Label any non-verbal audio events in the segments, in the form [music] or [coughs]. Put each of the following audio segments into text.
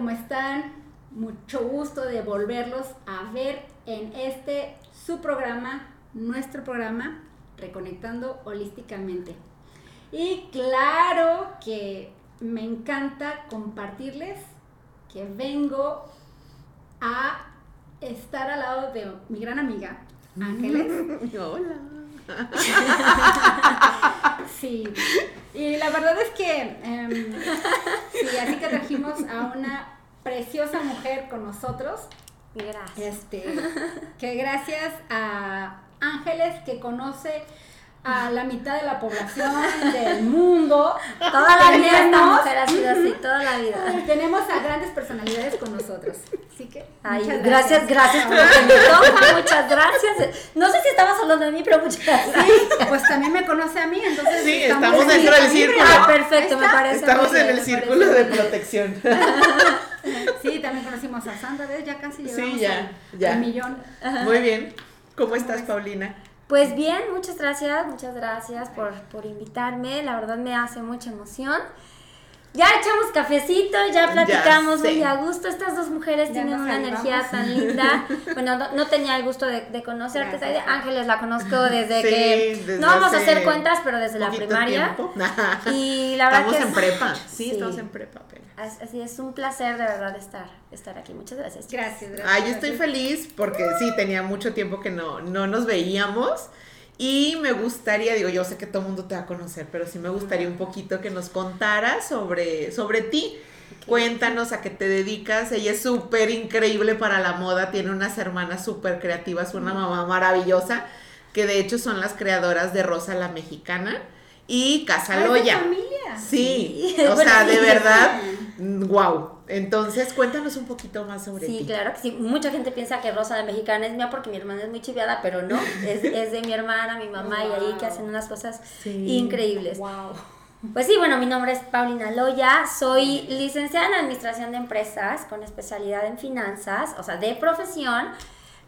¿Cómo están? Mucho gusto de volverlos a ver en este su programa, nuestro programa, Reconectando Holísticamente. Y claro que me encanta compartirles que vengo a estar al lado de mi gran amiga, Ángeles. [laughs] Hola. [laughs] Sí, y la verdad es que, em, sí, así que trajimos a una preciosa mujer con nosotros. Gracias. Este, que gracias a Ángeles que conoce a la mitad de la población del mundo. Toda la vida esta tenemos- mujer ha sido así, toda la vida. [laughs] Tenemos a grandes personalidades con nosotros. Así que. Ay, muchas gracias, gracias por lo que muchas gracias. No sé si estabas hablando de mí, pero muchas gracias. Pues también me conoce a mí, entonces. Sí, estamos dentro del círculo. Ah, perfecto, me parece. Estamos en el círculo de protección. [laughs] Sí, también conocimos a Sandra, ¿ves? Ya casi Sí, llegamos ya, al, ya. al millón. Muy bien. ¿Cómo estás, Paulina? Pues bien, muchas gracias, muchas gracias por, por invitarme. La verdad me hace mucha emoción. Ya echamos cafecito, ya platicamos muy a gusto. Estas dos mujeres Ya tienen una energía tan [laughs] linda. Bueno, no, no tenía el gusto de, de conocerte. Gracias. Ángeles la conozco desde Sí, que... desde no vamos a hace hacer cuentas, pero desde la primaria. tiempo. [laughs] Y la verdad estamos que en es- prepa. Sí, Sí. estamos en prepa apenas. As- Así es un placer de verdad estar, estar aquí. Muchas gracias. chicas. Gracias, gracias. Ay, yo estoy feliz porque sí, tenía mucho tiempo que no, no nos veíamos. Y me gustaría, digo, yo sé que todo el mundo te va a conocer, pero sí me gustaría un poquito que nos contaras sobre, sobre ti. Cuéntanos a qué te dedicas. Ella es súper increíble para la moda, tiene unas hermanas súper creativas, una mamá maravillosa, que de hecho son las creadoras de Rosa la Mexicana y Casa Ah, familia. Sí, Sí. o sea, de [laughs] verdad, wow. Entonces, cuéntanos un poquito más sobre Sí, ti. claro que sí. Mucha gente piensa que Rosa de Mexicana es mía porque mi hermana es muy chiviada, pero no. Es, es de mi hermana, mi mamá y ahí que hacen unas cosas Sí. increíbles. Wow. Pues sí, bueno, mi nombre es Paulina Loya, soy licenciada en Administración de Empresas con especialidad en finanzas, o sea, de profesión,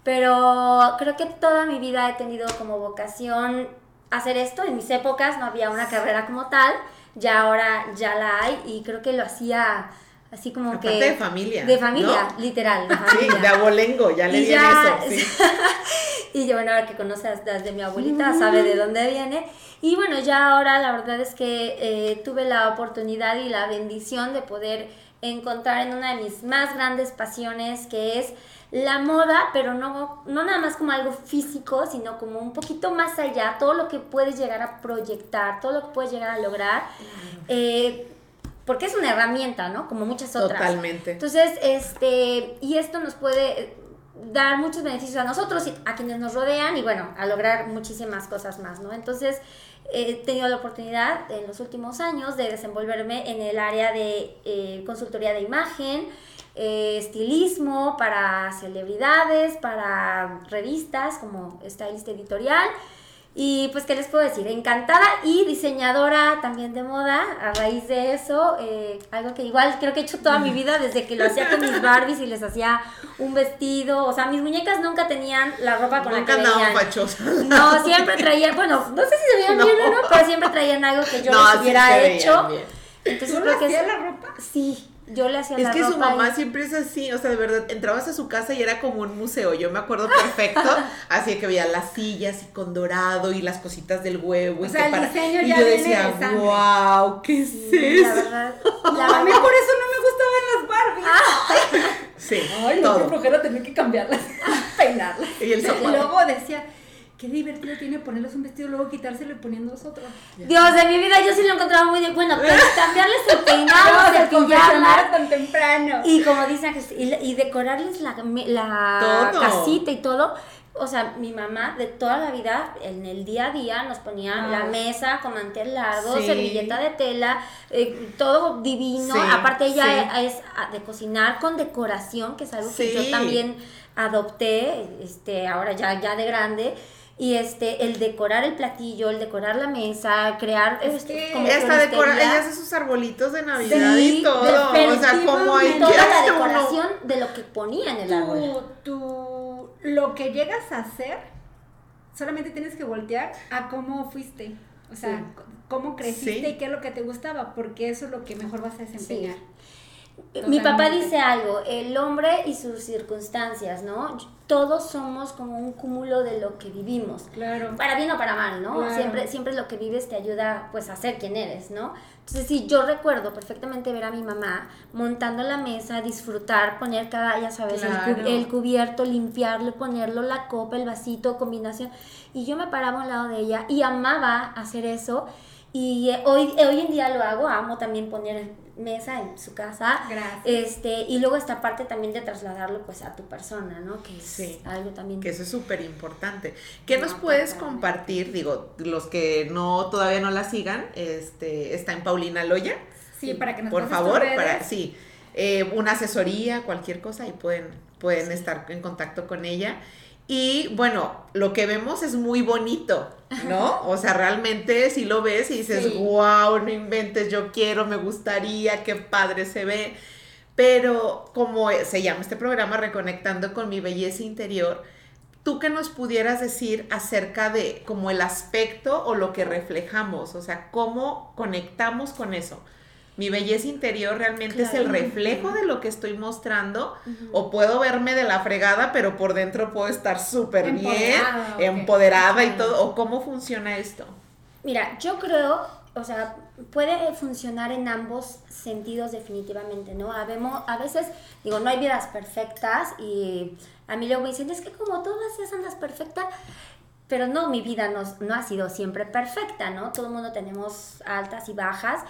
pero creo que toda mi vida he tenido como vocación hacer esto. En mis épocas no había una carrera como tal, ya ahora ya la hay y creo que lo hacía así como Aparte que... de familia, De familia, ¿no? literal, de Sí, familia. de abolengo, ya le Y viene ya- eso. Sí. [laughs] y yo, bueno, ahora que conoce a las de mi abuelita, sabe de dónde viene. Y bueno, ya ahora la verdad es que eh, tuve la oportunidad y la bendición de poder encontrar en una de mis más grandes pasiones, que es la moda, pero no, no nada más como algo físico, sino como un poquito más allá, todo lo que puedes llegar a proyectar, todo lo que puedes llegar a lograr. eh, porque es una herramienta, ¿no? Como muchas otras. Totalmente. Entonces, este, y esto nos puede dar muchos beneficios a nosotros y a quienes nos rodean y bueno, a lograr muchísimas cosas más, ¿no? Entonces, he tenido la oportunidad en los últimos años de desenvolverme en el área de eh, consultoría de imagen, eh, estilismo para celebridades, para revistas como stylist editorial. Y pues, ¿qué les puedo decir? Encantada y diseñadora también de moda. A raíz de eso, eh, algo que igual creo que he hecho toda mi vida desde que lo hacía con mis Barbies y les hacía un vestido. O sea, mis muñecas nunca tenían la ropa con Nunca la que andaban venían. No, siempre traían, bueno, no sé si se veían No. bien o no, pero siempre traían algo que yo No, les hubiera hecho. bien. Entonces ¿Tú creo que es- la ropa? Sí, yo le hacía Es la que su ropa mamá y- siempre es así, o sea, de verdad, entrabas a su casa y era como un museo, yo me acuerdo perfecto, [laughs] así que veía las sillas y con dorado y las cositas del huevo. O y sea, que el para- diseño y ya yo viene decía, de sangre. wow, ¿qué es Sí, la eso? verdad, [laughs] la A mí por eso no me gustaban las Barbies. [laughs] Sí, Ay, no, qué todo. flojera tener que cambiarlas, peinarlas. Y el Y zapato. luego decía, qué divertido tiene ponerles un vestido, luego quitárselo y poniéndolos otro. Dios de mi vida, yo sí lo encontraba muy bien. Bueno, [laughs] pero cambiarles el peinado, cepillarlas. tan temprano. Y como dicen, y, y decorarles la, la Todo. casita y todo. O sea, mi mamá de toda la vida, en el día a día, nos ponía Ah. la mesa con mantel largo, Sí. servilleta de tela, eh, todo divino. Sí, Aparte, ella sí. es ah, de cocinar con decoración, que es algo que yo también adopté, este, ahora ya, ya de grande. Y este, el decorar el platillo, el decorar la mesa, crear Es este, que como Ella está decora, ella hace sus arbolitos de Navidad Sí, y todo. O sea, como hay toda la uno- decoración de lo que ponía en el árbol. tú, tú, lo que llegas a hacer, solamente tienes que voltear a cómo fuiste. O sea, Sí. cómo creciste Sí. y qué es lo que te gustaba, porque eso es lo que mejor vas a desempeñar. Mi papá dice algo, el hombre y sus circunstancias, ¿no? Todos somos como un cúmulo de lo que vivimos. Claro. Para bien o para mal, ¿no? Claro. Siempre, siempre lo que vives te ayuda pues a ser quien eres, ¿no? Entonces sí, yo recuerdo perfectamente ver a mi mamá montando la mesa, disfrutar, poner cada, ya sabes, el, cu- Claro. el cubierto, limpiarlo, ponerlo, la copa, el vasito, combinación. Y yo me paraba a un lado de ella y amaba hacer eso. Y eh, hoy, hoy en día lo hago, amo también poner mesa en su casa. Gracias. Este, y luego esta parte también de trasladarlo pues a tu persona, ¿no? Que es Sí. algo también. Que eso es súper importante. ¿Qué nos No, puedes compartir? Digo, los que no todavía no la sigan, este, está en Paulina Loya. Sí, para que nos Por favor, redes. para, sí, eh, una asesoría, cualquier cosa, y pueden, pueden estar en contacto con ella. Y bueno, lo que vemos es muy bonito, ¿no? O sea, realmente si lo ves y dices, Sí. wow, no inventes, yo quiero, me gustaría, qué padre se ve. Pero como se llama este programa, Reconectando con mi belleza interior, ¿tú qué nos pudieras decir acerca de como el aspecto o lo que reflejamos? O sea, ¿cómo conectamos con eso? Mi belleza interior realmente es el reflejo de lo que estoy mostrando o puedo verme de la fregada, pero por dentro puedo estar súper bien, Empoderada, ok. empoderada y todo. ¿O cómo funciona esto? Mira, yo creo, o sea, puede funcionar en ambos sentidos definitivamente, ¿no? Habemos, a veces, digo, no hay vidas perfectas y a mí luego me dicen, es que como tú hacías andas perfecta, pero no, mi vida no, no ha sido siempre perfecta, ¿no? Todo el mundo tenemos altas y bajas,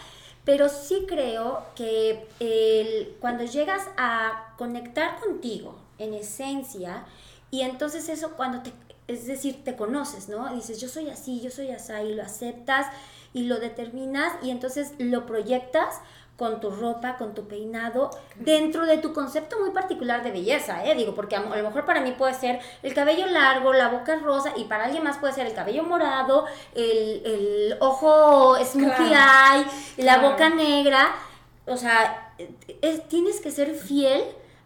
pero sí creo que el- cuando llegas a conectar contigo en esencia, y entonces eso cuando te, es decir, te conoces, ¿no? Dices, yo soy así, yo soy así, y lo aceptas y lo determinas y entonces lo proyectas con tu ropa, con tu peinado, dentro de tu concepto muy particular de belleza, ¿eh? Digo, porque a, a lo mejor para mí puede ser el cabello largo, la boca rosa, y para alguien más puede ser el cabello morado, el, el ojo smokey Claro. eye, la Claro. boca negra. O sea, es- tienes que ser fiel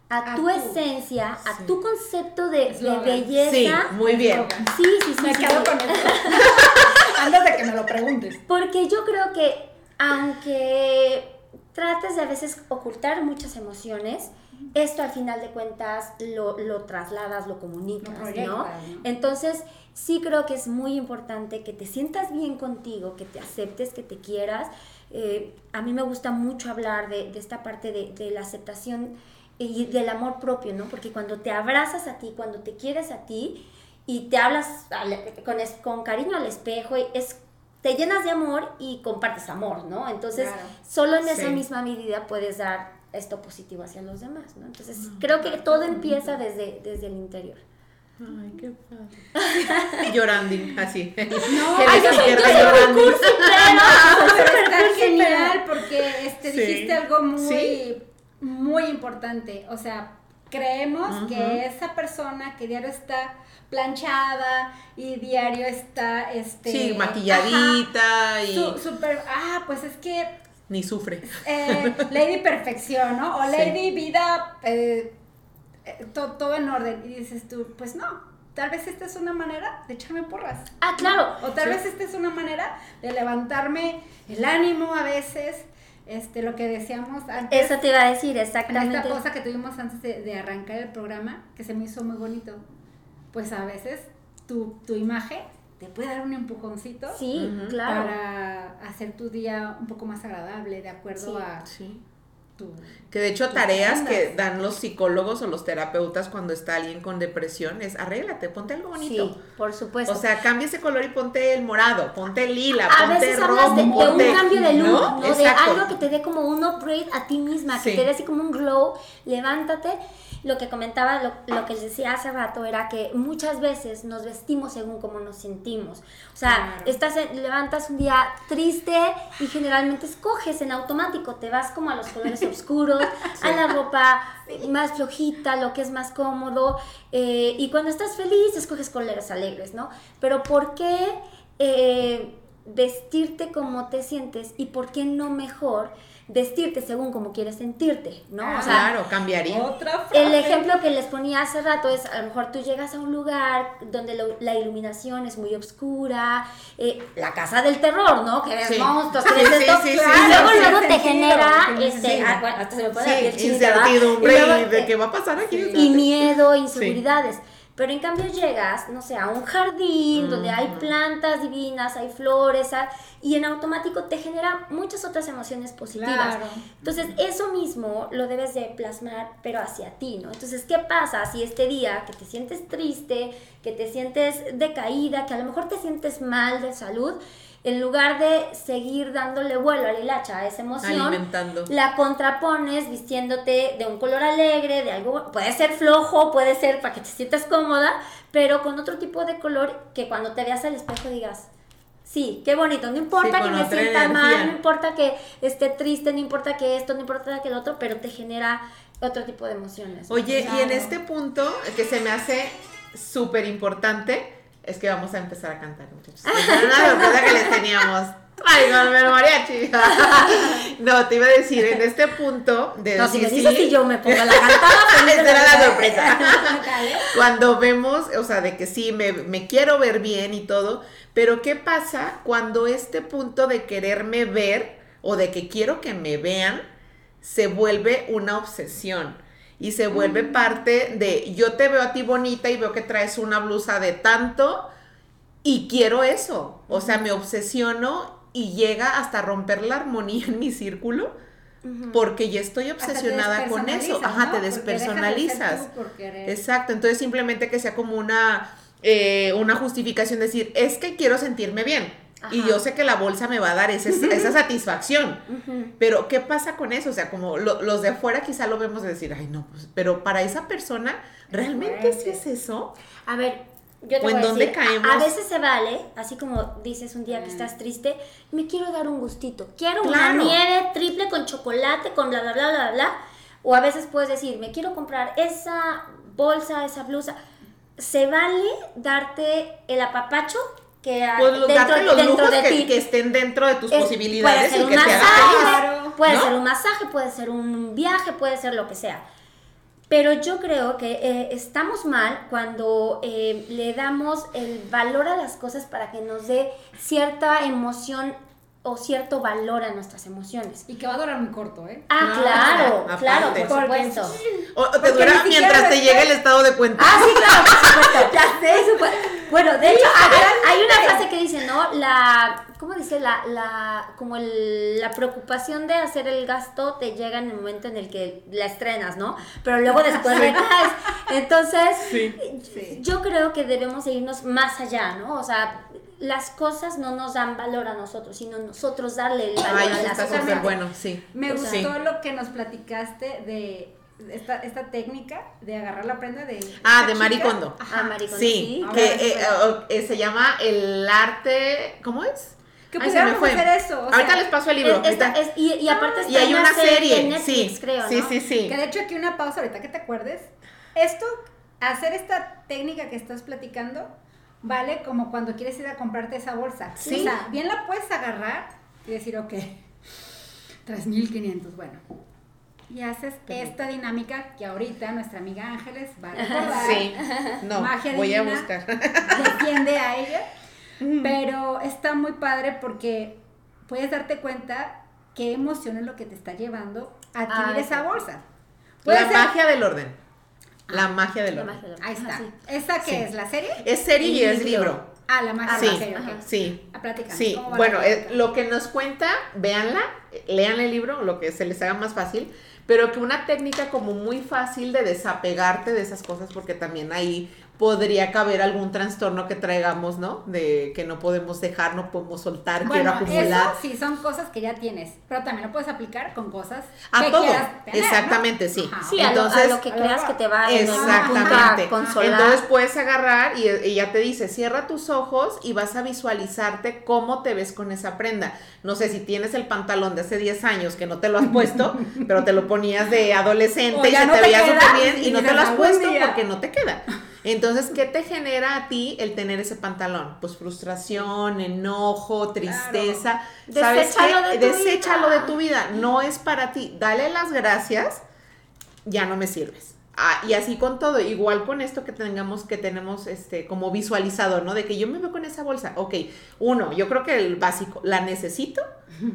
a, A tu esencia, a tu concepto de, de belleza. Sí, muy bien. Sí, sí, sí. Me sí, quedo sí. con eso. [laughs] Antes de que me lo preguntes. Porque yo creo que aunque trates de a veces ocultar muchas emociones, esto al final de cuentas lo, lo trasladas, lo comunicas, ¿no? ¿no? Entonces, sí creo que es muy importante que te sientas bien contigo, que te aceptes, que te quieras. Eh, a mí me gusta mucho hablar de, de esta parte de, de la aceptación y del amor propio, ¿no? Porque cuando te abrazas a ti, cuando te quieres a ti y te hablas al- con, es- con cariño al espejo, es, te llenas de amor y compartes amor, ¿no? Entonces, Claro. solo en esa misma medida puedes dar esto positivo hacia los demás, ¿no? Entonces, creo que todo empieza desde, desde el interior. Ay, qué padre. [laughs] Llorando, así. [laughs] No, ay, yo soy- yo está soy muy pero genial porque este, Sí. dijiste algo muy, Sí. muy importante. O sea, creemos que esa persona que diario está planchada y diario está, este... Sí, maquilladita ajá, y súper, ah, pues es que ni sufre. eh, Lady Perfección, ¿no? O Sí. Lady Vida, eh, eh, to- todo en orden. Y dices tú, pues no, tal vez esta es una manera de echarme porras. Ah, claro. O tal Sí. vez esta es una manera de levantarme el ánimo a veces, este, lo que decíamos antes. Eso te iba a decir, en exactamente. esta cosa que tuvimos antes de, de arrancar el programa, que se me hizo muy bonito. Pues a veces tu, tu imagen te puede dar un empujoncito Sí, claro. para hacer tu día un poco más agradable, de acuerdo Sí. a Sí. Tu... Que de hecho tareas que dan los psicólogos o los terapeutas cuando está alguien con depresión es arréglate, ponte algo bonito. Sí, por supuesto. O sea, cambia ese color y ponte el morado, ponte el lila, a ponte veces rojo, de, de un cambio de look, ¿no? De algo que te dé como un upgrade a ti misma, que Sí. te dé así como un glow, levántate. Lo que comentaba, lo, lo que les decía hace rato era que muchas veces nos vestimos según cómo nos sentimos. O sea, Claro. estás en- levantas un día triste y generalmente escoges en automático, te vas como a los colores [laughs] oscuros, a la ropa más flojita, lo que es más cómodo, eh, y cuando estás feliz escoges colores alegres, ¿no? Pero ¿por qué? eh, vestirte como te sientes y por qué no mejor vestirte según como quieres sentirte, ¿no? Ah, o sea, claro, cambiaría. Otra frase. el ejemplo que les ponía hace rato es, a lo mejor tú llegas a un lugar donde lo- la iluminación es muy oscura, eh, la casa del terror, ¿no? Que ves Sí. monstruos, Sí, que ves sí, esto, sí, luego, sí, luego te genera, este, ah, bueno, hasta se me ¿verdad? incertidumbre Y luego, y de eh, qué va a pasar aquí. y miedo, inseguridades. Pero en cambio llegas, no sé, a un jardín donde hay plantas divinas, hay flores, y en automático te genera muchas otras emociones positivas. Claro. Entonces, eso mismo lo debes de plasmar, pero hacia ti, ¿no? Entonces, ¿qué pasa si este día que te sientes triste, que te sientes decaída, que a lo mejor te sientes mal de salud, en lugar de seguir dándole vuelo a la hilacha a esa emoción, Alimentando. la contrapones vistiéndote de un color alegre, de algo, puede ser flojo, puede ser para que te sientas cómoda, pero con otro tipo de color que cuando te veas al espejo digas, sí, qué bonito, no importa Sí, que me sienta energía. mal, no importa que esté triste, no importa que esto, no importa que el otro, pero te genera otro tipo de emociones. Oye, y en este punto que se me hace súper importante es que vamos a empezar a cantar, muchachos. Era una sorpresa que les teníamos. Traigan el mariachi. No, te iba a decir, en este punto de no, si me dices sí, que yo me pongo la cantada, [laughs] Esa era la sorpresa. [laughs] Cuando vemos, o sea, de que sí, me, me quiero ver bien y todo, pero ¿qué pasa cuando este punto de quererme ver o de que quiero que me vean se vuelve una obsesión? Y se vuelve parte de, yo te veo a ti bonita y veo que traes una blusa de tanto y quiero eso. O sea, me obsesiono y llega hasta romper la armonía en mi círculo porque ya estoy obsesionada con eso. Ajá, ¿no? te de despersonalizas. Exacto, entonces simplemente que sea como una, eh, una justificación, decir, es que quiero sentirme bien. Y Ajá. yo sé que la bolsa me va a dar ese- esa [laughs] satisfacción. Pero, ¿qué pasa con eso? O sea, como lo- los de afuera quizá lo vemos de decir, ay, no, pues, pero para esa persona, ¿realmente sí es eso? A ver, yo te ¿O en dónde decir, caemos? A, veces se vale, así como dices un día que Mm. estás triste, me quiero dar un gustito. Quiero Claro. una nieve triple con chocolate, con bla, bla, bla, bla, bla. O a veces puedes decir, me quiero comprar esa bolsa, esa blusa. Se vale darte el apapacho que Pues los- dentro, darte los dentro lujos de que, ti. que estén dentro de tus Es- posibilidades puede ser y un que te masaje, feliz. Claro. puede ¿no? ser un masaje, puede ser un viaje, puede ser lo que sea. Pero yo creo que eh, estamos mal cuando eh, le damos el valor a las cosas para que nos dé cierta emoción o cierto valor a nuestras emociones. Y que va a durar muy corto, ¿eh? Ah, Claro, claro, aparte. claro, por supuesto. O, o te Porque dura mientras te llega el estado de cuenta. Ah, sí, claro, por supuesto. [laughs] Ya sé. Por supuesto. Bueno, de hecho, hay, hay una frase que dice, ¿no? La, ¿cómo dice? La, la, como el, la preocupación de hacer el gasto te llega en el momento en el que la estrenas, ¿no? Pero luego después recaes. Entonces, Sí. yo creo que debemos de irnos más allá, ¿no? O sea, las cosas no nos dan valor a nosotros, sino nosotros darle el valor Ay, a las está cosas. súper bueno, sí. Me O sea, gustó Sí. lo que nos platicaste de esta, esta técnica de agarrar la prenda de. Ah, de Kondo. Ah, maricón, Sí, que eh, eh, eh, se llama el arte, ¿cómo es? Que Ay, se me pudiéramos fue. hacer eso. o Ahorita sea, les paso el libro. Es- esta- es- y, y aparte está y hay una serie, en Netflix, sí, creo, sí, ¿no? sí, sí. Que de hecho aquí una pausa ahorita que te acuerdes. Esto, hacer esta técnica que estás platicando, vale como cuando quieres ir a comprarte esa bolsa. Sí. O sea, bien la puedes agarrar y decir, ok, 3.500, bueno. Y haces esta dinámica que ahorita nuestra amiga Ángeles va a recordar. Sí, [laughs] no, Magia voy a buscar. [laughs] defiende a ella. Pero está muy padre porque puedes darte cuenta qué emoción es lo que te está llevando a adquirir Ah, esa bolsa. Puede La ser- magia del orden. La magia del La orden. magia del- Ahí está. Ajá, sí. ¿Esa qué Sí. es? ¿La serie? Es serie y es libro. libro. Ah, la magia. Sí, ok, ok. ajá. sí. A platicar. Sí, ¿Cómo va bueno, eh, lo que nos cuenta, véanla, lean el libro, lo que se les haga más fácil, pero que una técnica como muy fácil de desapegarte de esas cosas, porque también ahí podría caber algún trastorno que traigamos, ¿no? De que no podemos dejar, no podemos soltar, quiero Bueno, acumular. eso sí son cosas que ya tienes, pero también lo puedes aplicar con cosas A que todo. quieras tener, ¿no? Exactamente, sí. Ajá. Sí, a lo- a, Entonces, lo, que creas que te va punto a Exactamente. consolar. Entonces puedes agarrar y ella te dice, cierra tus ojos y vas a visualizarte cómo te ves con esa prenda. No sé si tienes el pantalón de hace 10 años que no te lo has puesto, [laughs] pero te lo ponías de adolescente O y ya se no te veía súper bien y y no te lo has "Algún puesto día". porque no te queda. Entonces, ¿qué te genera a ti el tener ese pantalón? Pues frustración, enojo, tristeza. ¿Sabes Deséchalo qué? de tu Deséchalo vida. de tu vida. No es para ti. Dale las gracias. Ya no me sirves. Ah, y así con todo, igual con esto que tengamos, que tenemos este como visualizado, ¿no? De que yo me veo con esa bolsa. Ok, uno, yo creo que el básico, la necesito,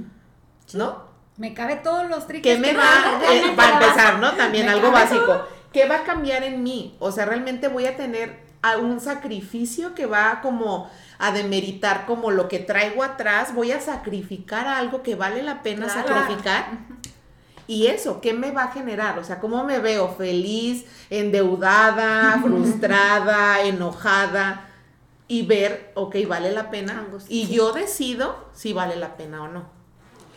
[laughs] ¿no? Me cabe todos los triques. ¿Qué me que va, eh, para empezar, ¿no? También algo básico. ¿Qué va a cambiar en mí? O sea, realmente voy a tener a- un sacrificio que va como a demeritar como lo que traigo atrás, voy a sacrificar algo que vale la pena Claro. sacrificar. Y eso, ¿qué me va a generar? O sea, ¿cómo me veo? ¿Feliz, endeudada, [laughs] frustrada, enojada? Y ver, ok, vale la pena. Angustia. Y yo decido si vale la pena o no.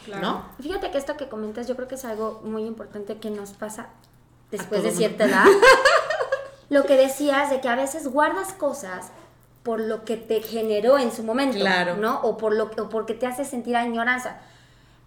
Claro. ¿No? Fíjate que esto que comentas yo creo que es algo muy importante que nos pasa después de mundo. cierta edad. [laughs] Lo que decías de que a veces guardas cosas por lo que te generó en su momento, Claro. ¿no? O por lo o porque te hace sentir añoranza.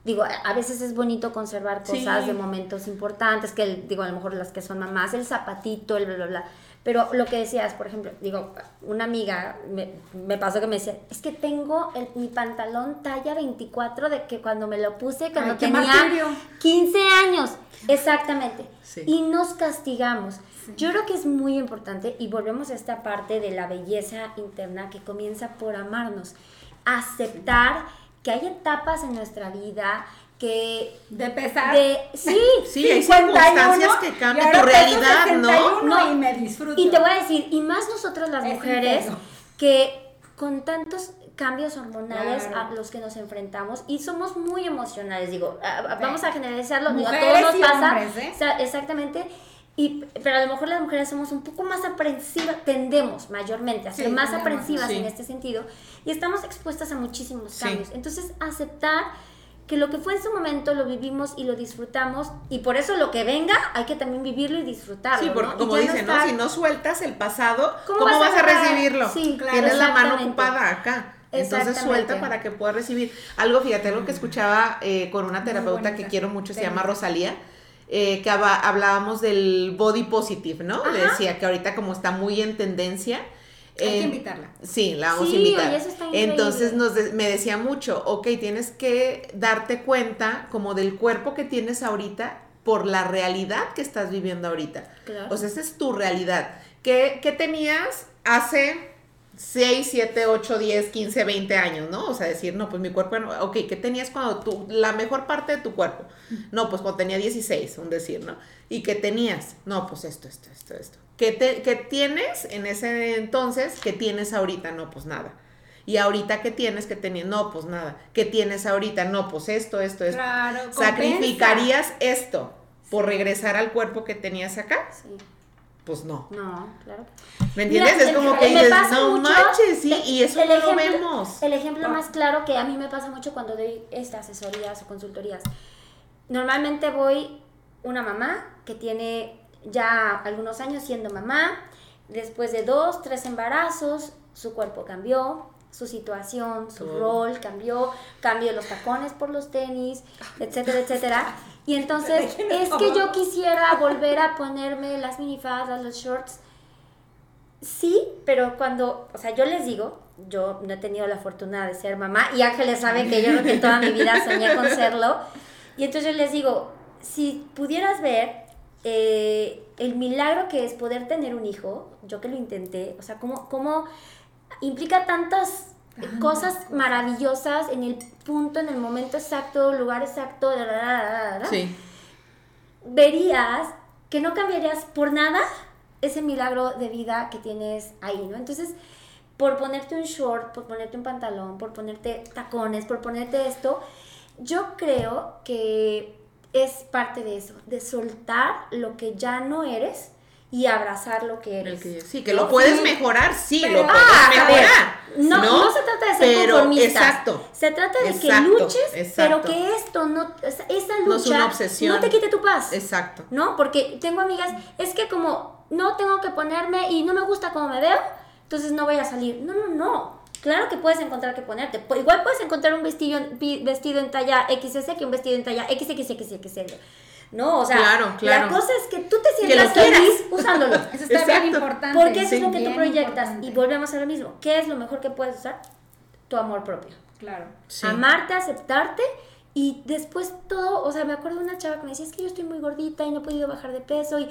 Digo, a- veces es bonito conservar Sí. cosas de momentos importantes, que el- digo, a lo mejor las que son mamás, el zapatito, el bla, bla, bla. Pero lo que decías, por ejemplo, digo, una amiga me, me pasó que me decía, es que tengo el- mi pantalón talla 24 de que cuando me lo puse, cuando Ay, tenía martirio. 15 años. Exactamente. Sí. Y nos castigamos. Yo creo que es muy importante y volvemos a esta parte de la belleza interna que comienza por amarnos. Aceptar que hay etapas en nuestra vida que De pesar. de sí, [laughs] Sí, hay 51, circunstancias que cambian tu realidad, ¿no? 61 No. Y me disfruto. y te voy a decir, y más nosotras las Es mujeres, intenso. que con tantos cambios hormonales Claro. a los que nos enfrentamos y somos muy emocionales, digo, a- a- Sí. vamos a generalizarlo, digo, a todos nos pasa, hombres, ¿eh? o sea, exactamente, y, pero a lo mejor las mujeres somos un poco más aprensivas, tendemos mayormente a ser Sí, más tendemos, aprensivas sí. en este sentido y estamos expuestas a muchísimos Sí. cambios. Entonces, aceptar que lo que fue en su momento lo vivimos y lo disfrutamos y por eso lo que venga hay que también vivirlo y disfrutarlo. Sí, porque como dicen, ¿no? estar- Si no sueltas el pasado, ¿Cómo ¿cómo, vas vas, a recibirlo? Sí, claro, Tienes la mano ocupada acá. Entonces suelta para que puedas recibir. Algo, fíjate, algo que escuchaba eh, con una terapeuta que quiero mucho, se llama Rosalía, eh, que hablábamos del body positive, ¿no? Le decía que ahorita como está muy en tendencia. Hay que invitarla. Sí, la vamos Sí, a invitar. oye, eso está increíble. Entonces nos de- me decía mucho, ok, tienes que darte cuenta como del cuerpo que tienes ahorita por la realidad que estás viviendo ahorita. Claro. O sea, esa es tu realidad. ¿Qué, qué tenías hace 6, 7, 8, 10, 15, 20 años, ¿no? O sea, decir, no, pues mi cuerpo, no- ok, ¿qué tenías cuando tú, la mejor parte de tu cuerpo? No, pues cuando tenía 16, un decir, ¿no? ¿Y qué tenías? No, pues esto, esto, esto, esto. ¿Qué, te, qué tienes en ese entonces? ¿Qué tienes ahorita? No, pues nada. Y ahorita, ¿qué tienes que tenías? No, pues nada. ¿Qué tienes ahorita? No, pues esto, esto, esto. Claro, compensa. ¿Sacrificarías esto por regresar al cuerpo que tenías acá? Sí. Pues no. No, claro. ¿Me entiendes? Mira, es como que dices, no mucho manches, sí, y eso no lo vemos. El ejemplo Ah. más claro que a mí me pasa mucho cuando doy estas asesorías o consultorías. Normalmente voy una mamá que tiene ya algunos años siendo mamá, después de dos, tres embarazos, su cuerpo cambió, su situación, su Todo. rol cambió, cambio los tacones por los tenis, etcétera, etcétera. Y entonces [laughs] es que yo quisiera volver a ponerme las minifaldas, los shorts. Sí, pero cuando, o sea, yo les digo, yo no he tenido la fortuna de ser mamá y Ángeles sabe que yo creo que toda mi vida soñé con serlo. Y entonces yo les digo, si pudieras ver eh, el milagro que es poder tener un hijo, yo que lo intenté, o sea, cómo, cómo implica tantas cosas maravillosas en el punto, en el momento exacto, lugar exacto, da, da, Sí. verías que no cambiarías por nada ese milagro de vida que tienes ahí, ¿no? Entonces, por ponerte un short, por ponerte un pantalón, por ponerte tacones, por ponerte esto, yo creo que es parte de eso, de soltar lo que ya no eres y abrazar lo que eres. Que- sí, que lo puedes mejorar, sí, Pero- lo puedes Ah, ver, mejorar. no, no, se trata de ser Pero, conformistas. Exacto. Se trata de que Exacto, luches, pero que esto no, esa esa No es lucha una obsesión. no te quite tu paz. Exacto. ¿no? Porque tengo amigas, es que como no tengo que ponerme y no me gusta cómo me veo, entonces no voy a salir. No, no, no. Claro que puedes encontrar que ponerte. Igual puedes encontrar un vestido, vestido en talla XS que un vestido en talla XXXXL. ¿no? O sea, Claro, claro. la cosa es que tú te sientas feliz usándolo. [laughs] Eso está bien Exacto. importante. Porque eso Sí. es lo que tú Bien proyectas. importante. Y volvemos a lo mismo. ¿Qué es lo mejor que puedes usar? Tu amor propio. Claro. Sí. Amarte, aceptarte. Y después todo, o sea, me acuerdo de una chava que me decía, es que yo estoy muy gordita y no he podido bajar de peso. Y,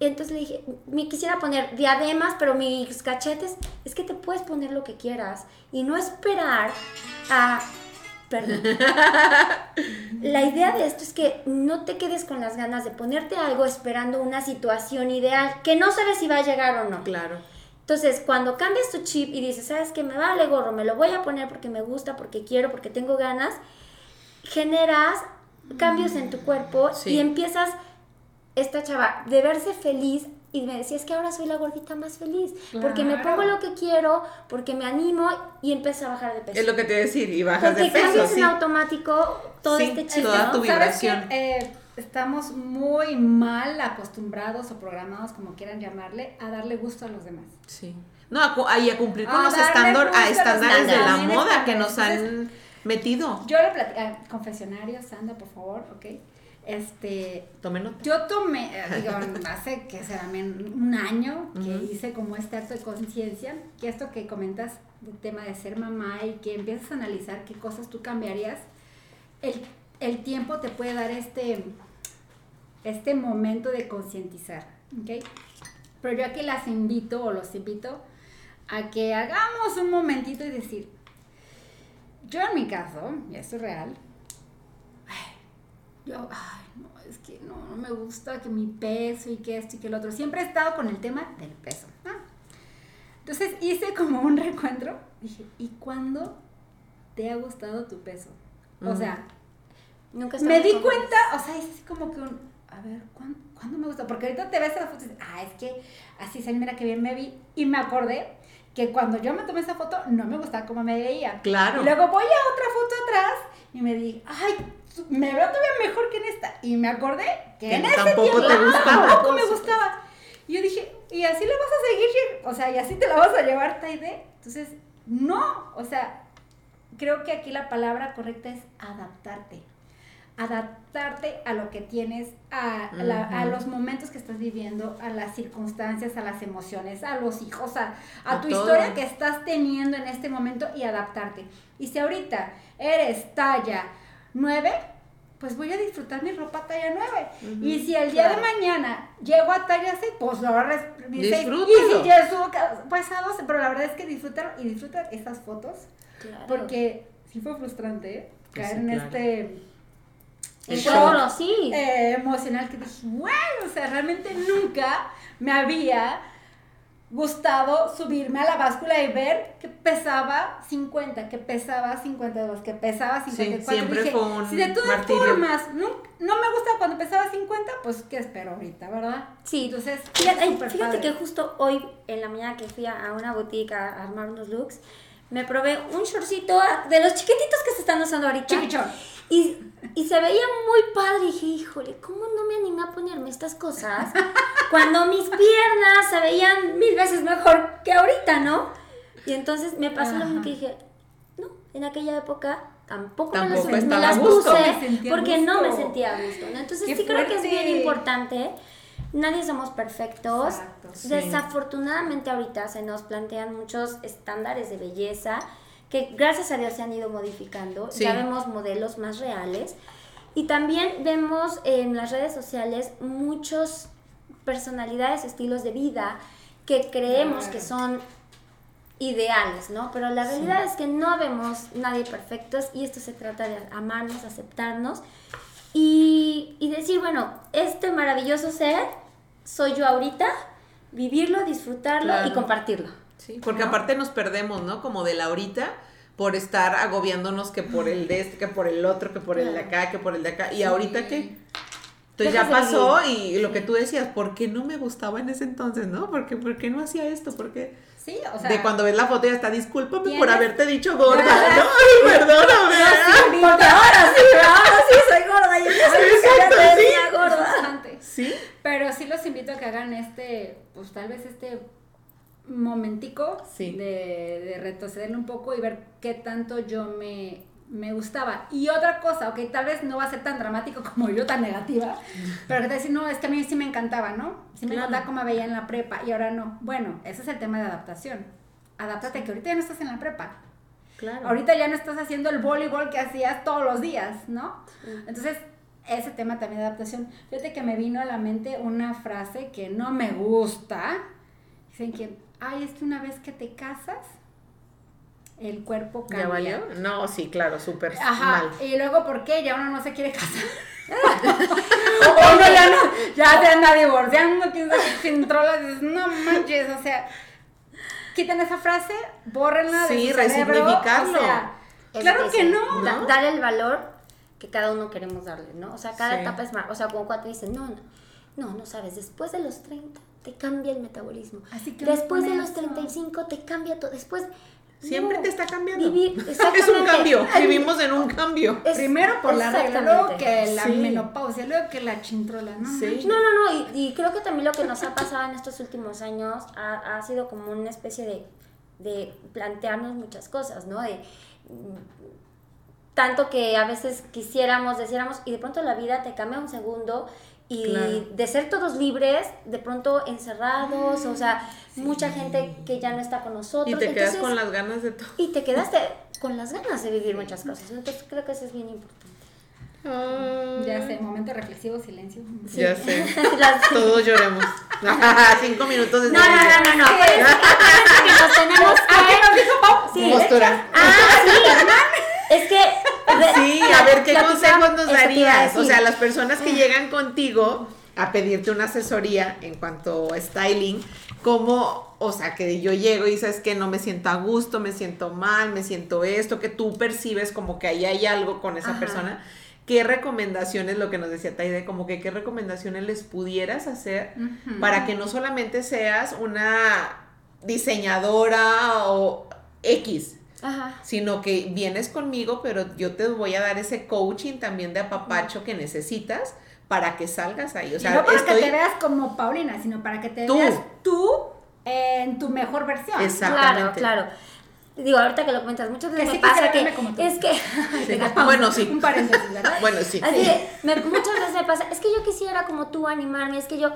y entonces le dije, me quisiera poner diademas, pero mis cachetes, es que te puedes poner lo que quieras. Y no esperar a... Perdón. [laughs] La idea de esto es que no te quedes con las ganas de ponerte algo esperando una situación ideal que no sabes si va a llegar o no. Claro. Entonces, cuando cambias tu chip y dices, ¿sabes qué? Me vale gorro, me lo voy a poner porque me gusta, porque quiero, porque tengo ganas, generas cambios en tu cuerpo Sí. y empiezas, esta chava, de verse feliz y me decía, es que ahora soy la gordita más feliz, porque me pongo lo que quiero, porque me animo y empiezo a bajar de peso. Es lo que te iba a decir, y bajas porque de peso, cambias sí. en automático todo Sí, este chip, toda ¿no? tu ¿Sabes vibración. qué? Eh, estamos muy mal acostumbrados o programados, como quieran llamarle, a darle gusto a los demás. Sí. No, a, cu- a- y a cumplir con A los gusto a estándares de la moda que nos Entonces, han metido. Yo le platico, ah, confesionario, Sandra, por favor, ¿ok? Este, nota. yo tomé, eh, [laughs] digo, hace que será un año que hice como este acto de conciencia, que esto que comentas del tema de ser mamá y que empiezas a analizar qué cosas tú cambiarías, el, el tiempo te puede dar este, este momento de concientizar, ¿ok? Pero yo aquí las invito o los invito a que hagamos un momentito y decir, yo en mi caso, y esto es real, yo, ay, no, es que no, no me gusta que mi peso y que esto y que el otro. Siempre he estado con el tema del peso. ¿no? Entonces hice como un recuentro. Dije, ¿y cuándo te ha gustado tu peso? O sea, Nunca me di cuenta, o sea, es así como que un, a ver, ¿cuándo, cuándo me gusta? Porque ahorita te ves a la foto y dices, ah, es que así se mira que bien me vi. Y me acordé que cuando yo me tomé esa foto no me gustaba cómo me veía. Claro. Y luego voy a otra foto atrás y me dije, ay, me veo todavía mejor que en esta. Y me acordé que Que en ese tampoco tiempo te gustaba. tampoco me gustaba. Y yo dije, y así le vas a seguir, o sea, y así te la vas a llevar, Taide. Entonces, no, o sea, creo que aquí la palabra correcta es adaptarte. Adaptarte a lo que tienes, a, la- a los momentos que estás viviendo, a las circunstancias, a las emociones, a los hijos, a, a A tu todo. historia que estás teniendo en este momento y adaptarte. Y si ahorita eres talla 9, pues voy a disfrutar mi ropa talla 9. Y si el día de claro. mañana llego a talla 6, pues mi seis. Y si ya subo pues a 12, pero la verdad es que disfrutar y disfrutar esas fotos Claro. porque sí fue frustrante ¿eh? Pues caer sí, en claro. este shock. todo, sí. eh, emocional que dije, wow, o sea, realmente nunca me había gustado subirme a la báscula y ver que pesaba 50, que pesaba 52, que pesaba 54. siempre Dije, fue un si de todas martirio. formas no, no me gusta cuando pesaba 50, pues ¿qué espero ahorita, verdad? Sí. Entonces, Fíjate, ay, súper fíjate padre. que justo hoy en la mañana que fui a, una boutique a, armar unos looks, me probé un shortcito de los chiquititos que se están usando ahorita. Chiquichón. Y, y se veía muy padre. Y dije, híjole, ¿cómo no me animé a ponerme estas cosas? Cuando mis piernas se veían mil veces mejor que ahorita, ¿no? Y entonces me pasó lo mismo Ajá. que dije, no, en aquella época tampoco, me, las, me puse Me porque no me sentía a gusto, ¿no? Entonces Qué sí creo que es bien importante. Nadie somos perfectos. Exacto, sí. Desafortunadamente ahorita se nos plantean muchos estándares de belleza que gracias a Dios se han ido modificando. Sí. Ya vemos modelos más reales. Y también vemos en las redes sociales muchos personalidades, estilos de vida que creemos que son ideales, ¿no? Pero la realidad es que no vemos nadie perfectos y esto se trata de amarnos, aceptarnos y, y decir, bueno, este maravilloso ser soy yo ahorita, vivirlo, disfrutarlo Claro. y compartirlo. Sí, porque ¿no? aparte nos perdemos, ¿no? Como de la ahorita por estar agobiándonos que por el de este, que por el otro, que por el de acá, que por el de acá. ¿Y ahorita qué? Entonces ya pasó y lo que tú decías, ¿por qué no me gustaba en ese entonces, no? ¿Por qué, por qué no hacía esto? ¿Por qué? Sí, o sea, de cuando ves la foto y hasta discúlpame por tienes- haberte dicho gorda, ¿no? Ay, perdóname. Porque ahora sí, ahora sí soy gorda y yo ya Exacto, gorda. Sí, Pero sí los invito a que hagan este, pues tal vez este momentico Sí. de, de retrocederle un poco y ver qué tanto yo me me gustaba. Y otra cosa, ok, tal vez no va a ser tan dramático [laughs] como yo, tan negativa, pero que te decir, no, es que a mí sí me encantaba, ¿no? Sí me Claro. encantaba como veía en la prepa y ahora no. Bueno, ese es el tema de adaptación. Adáptate que ahorita ya no estás en la prepa. Claro. Ahorita ya no estás haciendo el voleibol que hacías todos los días, ¿no? Entonces, ese tema también de adaptación. Fíjate que me vino a la mente una frase que no me gusta. Dicen que, ay, es que una vez que te casas, el cuerpo cambia. ¿Ya valió? No, sí, claro, súper Ajá, mal. y luego, ¿por qué? Ya uno no se quiere casar. [laughs] o uno ya no, ya se anda divorciando, quién sabe, sin trolas, dices, no manches, o sea, quiten esa frase, bórrenla de Sí, resignificarlo. o sea, Es claro que no. da- ¿no? darle el valor que cada uno queremos darle, ¿no? O sea, cada Sí. etapa es más. O sea, como cuando dicen, no, no, no, no sabes, después de los 30 te cambia el metabolismo. Así que después de los eso. 35 te cambia todo. Después. Siempre no, te está cambiando. Vivir, [laughs] es un cambio. Ay, Vivimos en un cambio. es- Primero por la regla, luego que la Sí. menopausia, luego que la chintrola, ¿no? Sí. No, no, no, y, y creo que también lo que nos ha pasado en estos últimos años ha, ha sido como una especie de, de plantearnos muchas cosas, ¿no? De, mm, tanto que a veces quisiéramos, deciéramos, y de pronto la vida te cambia un segundo y Claro. de ser todos libres, de pronto encerrados, o sea, mucha gente que ya no está con nosotros. Y te quedas entonces- con las ganas de todo. Y te quedaste [laughs] con las ganas de vivir muchas cosas, entonces creo que eso es bien importante. Ya sé, momento reflexivo, silencio. Ya sé. [laughs] Las- Todos lloremos. [laughs] Cinco minutos de No, no, no, no, no. Es que, nos tenemos ¿A qué nos dijo Pau? Sí. Postura. Ah, sí. Es que. [laughs] Sí, a ver qué consejos nos darías. O sea, las personas que llegan contigo a pedirte una asesoría en cuanto a styling, como, o sea, que yo llego y sabes que no me siento a gusto, me siento mal, me siento esto, que tú percibes como que ahí hay algo con esa Ajá. persona. ¿Qué recomendaciones, lo que nos decía Taide, como que qué recomendaciones les pudieras hacer para que no solamente seas una diseñadora o X, Ajá. sino que vienes conmigo, pero yo te voy a dar ese coaching también de apapacho que necesitas para que salgas ahí. O Y sea, no para estoy... que te veas como Paulina, sino para que te Tú. veas tú en tu mejor versión. Exacto. Claro, Exactamente. claro. Digo, ahorita que lo comentas, muchas veces Que me sí pasa que. como tú. Es que. Sí. [laughs] [laughs] Bueno, sí. Un paréntesis, ¿verdad? [laughs] Bueno, sí. Así me- muchas veces me pasa, es que yo quisiera como tú animarme, es que yo,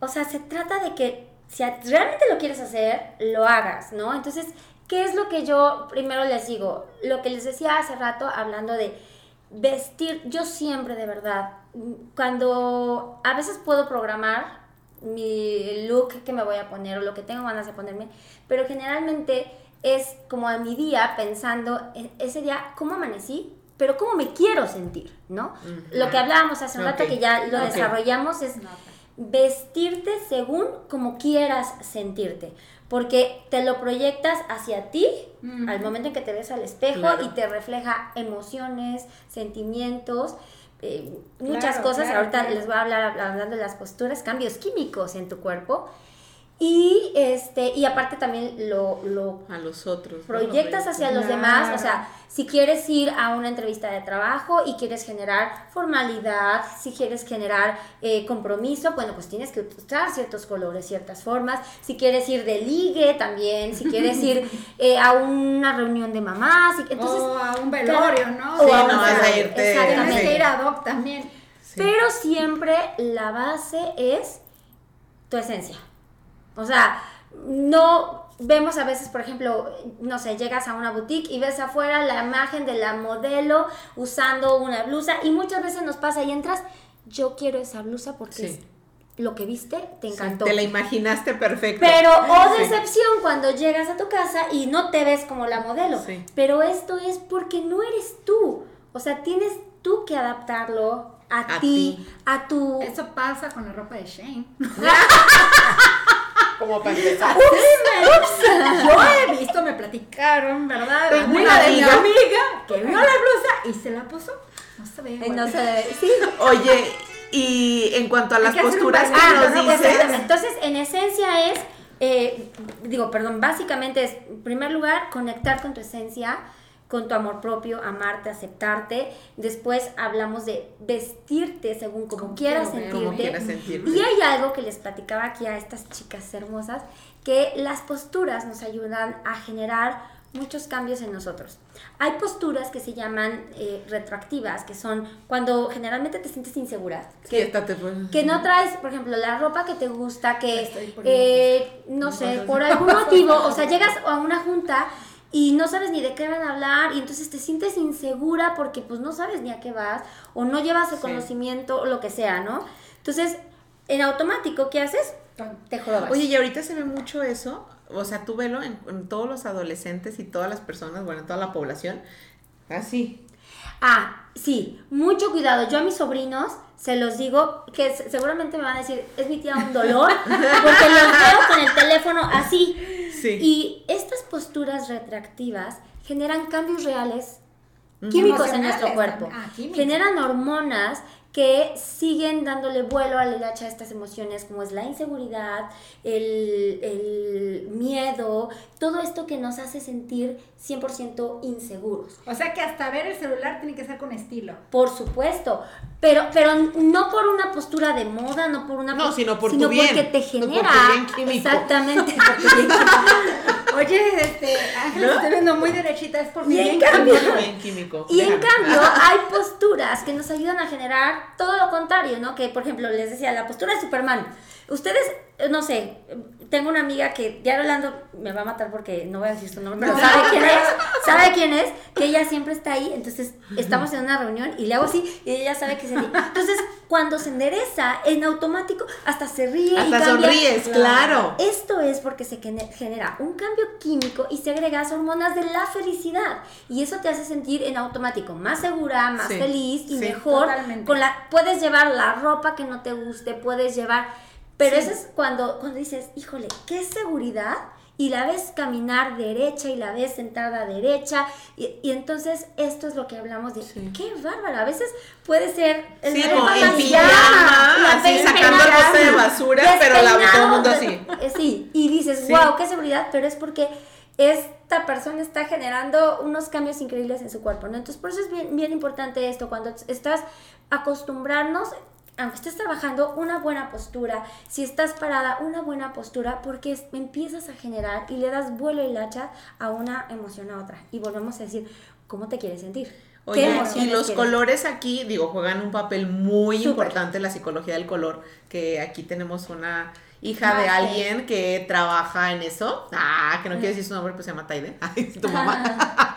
o sea, se trata de que si a- realmente lo quieres hacer, lo hagas, ¿no? Entonces, ¿qué es lo que yo primero les digo? Lo que les decía hace rato hablando de vestir, yo siempre de verdad, cuando a veces puedo programar mi look que me voy a poner o lo que tengo ganas de ponerme, pero generalmente es como a mi día pensando en ese día cómo amanecí, pero cómo me quiero sentir, ¿no? Lo que hablábamos hace un rato que ya lo desarrollamos es vestirte según como quieras sentirte, porque te lo proyectas hacia ti al momento en que te ves al espejo Claro. y te refleja emociones, sentimientos, eh, muchas Claro, cosas. claro, Ahorita claro. les voy a hablar hablando de las posturas, cambios químicos en tu cuerpo. Y este y aparte también lo, lo A los otros. ¿no? proyectas hacia los Claro. demás, o sea, si quieres ir a una entrevista de trabajo y quieres generar formalidad, si quieres generar eh, compromiso, bueno, pues tienes que usar ciertos colores, ciertas formas, si quieres ir de ligue también, si quieres ir [laughs] eh, a una reunión de mamás, y- entonces, o a un velorio, ¿no? o Sí, a no vas a irte- exactamente. Ir ad hoc también. Sí. Pero siempre la base es tu esencia. O sea, no vemos a veces, por ejemplo, no sé, llegas a una boutique y ves afuera la imagen de la modelo usando una blusa y muchas veces nos pasa y entras, yo quiero esa blusa porque Sí. es lo que viste te Sí, encantó. Te la imaginaste perfecto. Pero, oh Sí. decepción, cuando llegas a tu casa y no te ves como la modelo. Sí. Pero esto es porque no eres tú. O sea, tienes tú que adaptarlo a, A ti, ti. a tu... Eso pasa con la ropa de Shane. [laughs] Como para empezar. Yo he visto, me platicaron, ¿verdad? Tengo Amiga una de mi amiga. que vio la blusa y se la puso. No se ve. Igual. no sé, sí. Oye, y en cuanto a las posturas que paréntesis, nos Ah, no, dices. Entonces, en esencia es, eh, digo, perdón, básicamente es, en primer lugar, conectar con tu esencia, con tu amor propio, amarte, aceptarte. Después hablamos de vestirte según como Como quieras sentirte. como quieras sentirte. Y hay algo que les platicaba aquí a estas chicas hermosas, que las posturas nos ayudan a generar muchos cambios en nosotros. Hay posturas que se llaman eh, retroactivas, que son cuando generalmente te sientes insegura. Sí, estate, pues. Que no traes, por ejemplo, la ropa que te gusta, que, eh, no sé, por algún [laughs] motivo, o sea, llegas a una junta y no sabes ni de qué van a hablar y entonces te sientes insegura porque pues no sabes ni a qué vas o no llevas el Sí. conocimiento o lo que sea, ¿no? Entonces, en automático, ¿qué haces? Te jorobas. Oye, y ahorita se ve mucho eso, o sea, tú velo en, en todos los adolescentes y todas las personas, bueno, en toda la población, así. Ah, sí, mucho cuidado. Yo a mis sobrinos se los digo que se- seguramente me van a decir, es mi tía un dolor, [laughs] porque los veo con el teléfono así. Sí. Y estas posturas retractivas generan cambios reales químicos en nuestro cuerpo. Ah. Generan hormonas que siguen dándole vuelo al hilacha a estas emociones como es la inseguridad, el, el miedo, todo esto que nos hace sentir 100% inseguros. O sea que hasta ver el celular tiene que ser con estilo. Por supuesto, pero, pero no por una postura de moda, no por una No, sino por tu bien, porque te por tu genera bien químico. exactamente [laughs] por tu bien químico. Oye, este, Ángel, ¿No? estoy viendo muy derechita, es por mi Y en bien cambio- químico. Bien químico. Y en cambio hay posturas que nos ayudan a generar todo lo contrario, ¿no? Que por ejemplo les decía, la postura de Superman. Ustedes, no sé, tengo una amiga que ya Rolando me va a matar porque no voy a decir su nombre, pero sabe quién es, sabe quién es, que ella siempre está ahí, entonces estamos en una reunión y le hago así y ella sabe que es así. Entonces, cuando se endereza, en automático hasta se ríe y Hasta cambia. sonríes, claro. Esto es porque se gene- genera un cambio químico y segregas hormonas de la felicidad. Y eso te hace sentir en automático más segura, más Sí, feliz y sí, mejor. totalmente. Con la, puedes llevar la ropa que no te guste, puedes llevar. Pero Sí. eso es cuando, cuando dices, híjole, qué seguridad. Y la ves caminar derecha y la ves sentada derecha. Y, y entonces esto es lo que hablamos de, Sí. qué bárbara. A veces puede ser... el Sí, como en pijama, así sacando el bote de basura, pero la- todo el mundo así. eh, Sí, y dices, wow, qué seguridad, pero es porque esta persona está generando unos cambios increíbles en su cuerpo, ¿no? Entonces, por eso es bien, bien importante esto, cuando estás acostumbrarnos, aunque estés trabajando, una buena postura, si estás parada, una buena postura, porque es- empiezas a generar y le das vuelo y hacha a una emoción a otra. Y volvemos a decir, ¿cómo te quieres sentir? ¿Qué Oye, y los quieres? colores aquí, digo, juegan un papel muy Súper. importante en la psicología del color, que aquí tenemos una hija de alguien que trabaja en eso. Ah, que no quiero decir su nombre, pues se llama Taide. [laughs] Ay, tu mamá. [laughs]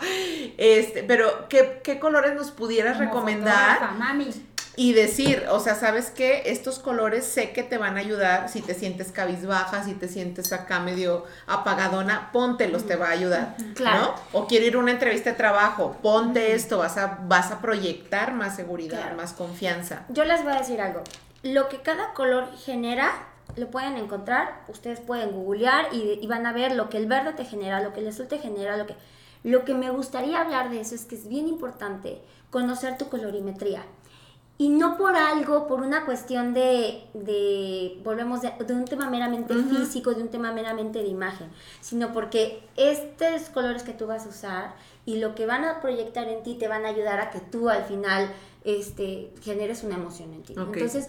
este, pero, ¿qué, qué colores nos pudieras Como recomendar? fotógrafa, Mami. Y decir, o sea, ¿sabes qué? Estos colores sé que te van a ayudar si te sientes cabizbaja, si te sientes acá medio apagadona, póntelos, te va a ayudar, Claro. ¿no? O quiero ir a una entrevista de trabajo, ponte esto, vas a, vas a proyectar más seguridad, Claro. más confianza. Yo les voy a decir algo. Lo que cada color genera, lo pueden encontrar. Ustedes pueden googlear y, y van a ver lo que el verde te genera, lo que el azul te genera, lo que... Lo que me gustaría hablar de eso es que es bien importante conocer tu colorimetría. Y no por algo, por una cuestión de, de volvemos, de, de un tema meramente físico, de un tema meramente de imagen, sino porque estos colores que tú vas a usar y lo que van a proyectar en ti te van a ayudar a que tú al final este, generes una emoción en ti. Entonces,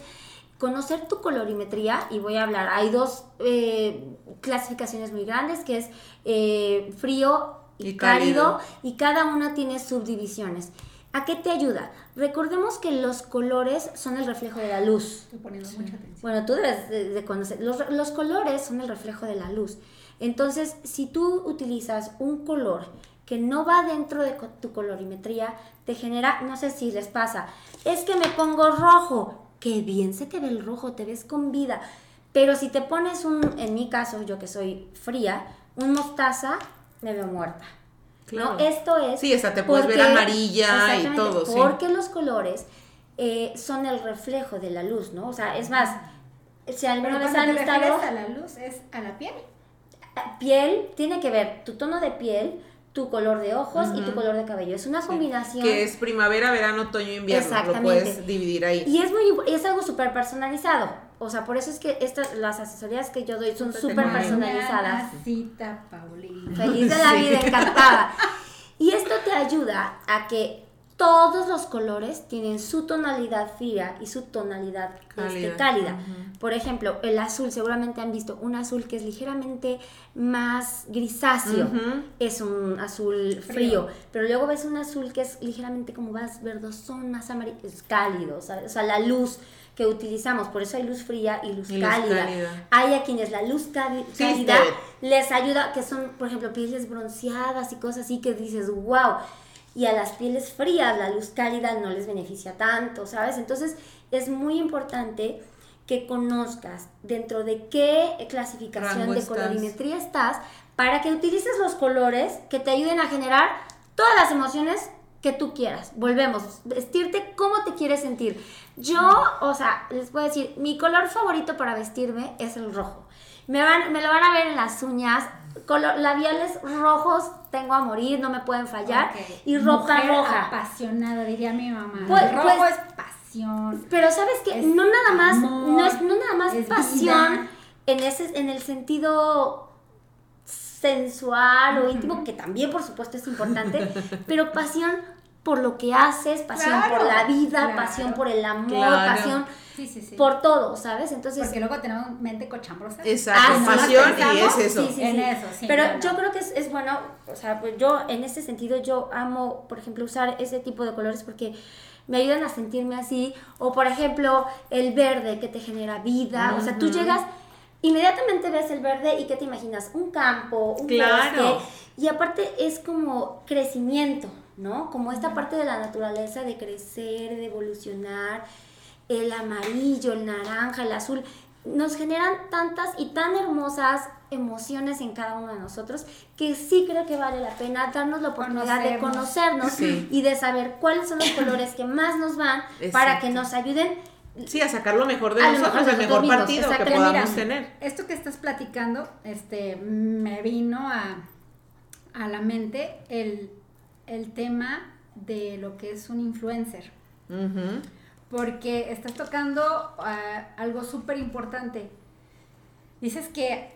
conocer tu colorimetría, y voy a hablar, hay dos eh, clasificaciones muy grandes, que es eh, frío y, Y cálido, cálido. y cada una tiene subdivisiones. ¿A qué te ayuda? Recordemos que los colores son el reflejo de la luz. Estoy poniendo mucha atención. Bueno, tú debes de, de conocer. Los, los colores son el reflejo de la luz. Entonces, si tú utilizas un color que no va dentro de co- tu colorimetría, te genera, no sé si les pasa, es que me pongo rojo. Qué bien se te ve el rojo, te ves con vida. Pero si te pones un, en mi caso, yo que soy fría, un mostaza, me veo muerta. ¿No? Esto es. Sí, esa te puedes ver amarilla y todo, sí. Porque los colores eh, son el reflejo de la luz, ¿no? O sea, es más, si alguna vez han estado. a la luz, es a la piel. Piel tiene que ver tu tono de piel, tu color de ojos y tu color de cabello. Es una combinación. Que es primavera, verano, otoño, invierno. Lo Exactamente. puedes dividir ahí. Y es muy es algo súper personalizado. O sea, por eso es que estas, las asesorías que yo doy son súper personalizadas. Cita, Paulina. Feliz de la Sí. vida, encantada. Y esto te ayuda a que todos los colores tienen su tonalidad fría y su tonalidad este, Cálida. Por ejemplo, el azul, seguramente han visto un azul que es ligeramente más grisáceo. Es un azul frío. Pero luego ves un azul que es ligeramente como más verdosón, más amarillo. Es cálido, ¿sabes? O sea, la luz que utilizamos. Por eso hay luz fría y luz, Y luz cálida. Hay a quienes la luz Sí, cálida les ayuda, que son, por ejemplo, pieles bronceadas y cosas así que dices, wow. Y a las pieles frías la luz cálida no les beneficia tanto, ¿sabes? Entonces es muy importante que conozcas dentro de qué clasificación Rango de estás. colorimetría estás para que utilices los colores que te ayuden a generar todas las emociones que tú quieras. Volvemos, vestirte como te quieres sentir. Yo, o sea, les puedo decir, mi color favorito para vestirme es el rojo. Me, van, me lo van a ver en las uñas, color, labiales rojos tengo a morir, no me pueden fallar. Y ropa Mujer roja. apasionada, diría mi mamá. Pues- El rojo pues- es pasión. Pero sabes que no nada más, amor, no es no nada más es pasión vida. en ese, en el sentido sensual o íntimo, que también por supuesto es importante, [laughs] pero pasión por lo que haces, pasión Claro, por la vida, claro. pasión por el amor, Claro. pasión Sí, sí, sí. por todo, ¿sabes? Entonces, Porque luego tenemos mente cochambrosa. Exacto, Ah, pasión y es eso. sí, sí, En sí. eso, sí, Pero claro. yo creo que es, es bueno, o sea, pues yo en ese sentido yo amo, por ejemplo, usar ese tipo de colores porque me ayudan a sentirme así. O por ejemplo, el verde que te genera vida. O sea, tú llegas, inmediatamente ves el verde y ¿qué te imaginas? Un campo, un Claro. bosque. Y aparte es como crecimiento, ¿no? Como esta parte de la naturaleza de crecer, de evolucionar. El amarillo, el naranja, el azul. Nos generan tantas y tan hermosas emociones en cada uno de nosotros que sí creo que vale la pena darnos la oportunidad de Conocernos. Sí. y de saber cuáles son los [coughs] colores que más nos van para que nos ayuden Sí, a sacar lo mejor de A nosotros, mejor de el mejor mismos, partido que podamos Mira, tener. Esto que estás platicando, este, me vino a, a la mente el, el tema de lo que es un influencer. Porque estás tocando ah, algo súper importante. Dices que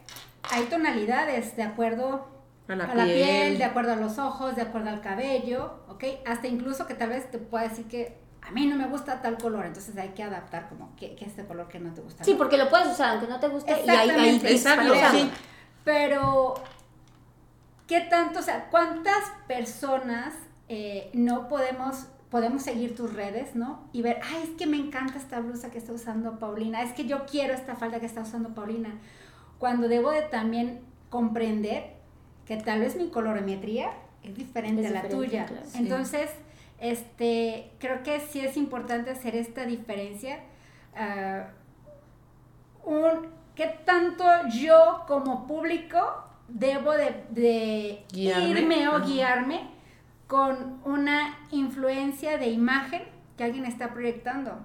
hay tonalidades de acuerdo A la piel. piel. de acuerdo a los ojos, de acuerdo al cabello, ¿ok? Hasta incluso que tal vez te pueda decir que a mí no me gusta tal color, entonces hay que adaptar como que, que este color que no te gusta. Sí, porque lo puedes usar aunque no te guste y ahí, ahí Exacto, sí. Pero, ¿qué tanto, o sea, cuántas personas eh, no podemos, podemos seguir tus redes, ¿no? Y ver, ay, es que me encanta esta blusa que está usando Paulina, es que yo quiero esta falda que está usando Paulina. Cuando debo de también comprender que tal vez mi colorimetría es diferente Es a la diferente, tuya. claro. Sí. Entonces, este, creo que sí es importante hacer esta diferencia. ah, un, ¿Qué tanto yo como público debo de, de irme o guiarme con una influencia de imagen que alguien está proyectando?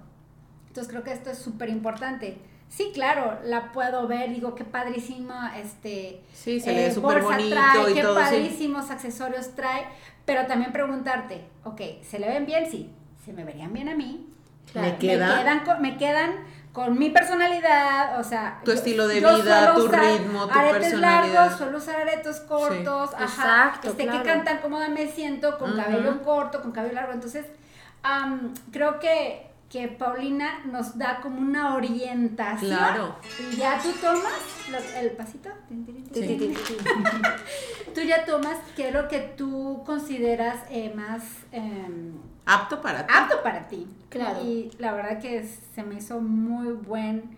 Entonces creo que esto es súper importante. Sí, claro, la puedo ver, digo, qué padrísima, este, Sí, se le eh, súper bolsa bonito trae, y qué todo. sí. padrísimos accesorios trae, pero también preguntarte, ok, ¿se le ven bien? Sí, ¿se me verían bien a mí? Claro. Me queda. Me quedan me quedan con mi personalidad, o sea... Tu estilo de vida, tu ritmo, tu aretes personalidad. largos, suelo usar aretes cortos, ajá, Exacto, este, claro. que cantan cómoda me siento, con cabello corto, con cabello largo, entonces am, creo que, que Paulina nos da como una orientación. Claro. Y ya tú tomas lo- el pasito. Sí, [laughs] tú ya tomas qué es lo que tú consideras eh, más em, Apto para ti. apto para ti. Claro. Y la verdad que se me hizo muy buen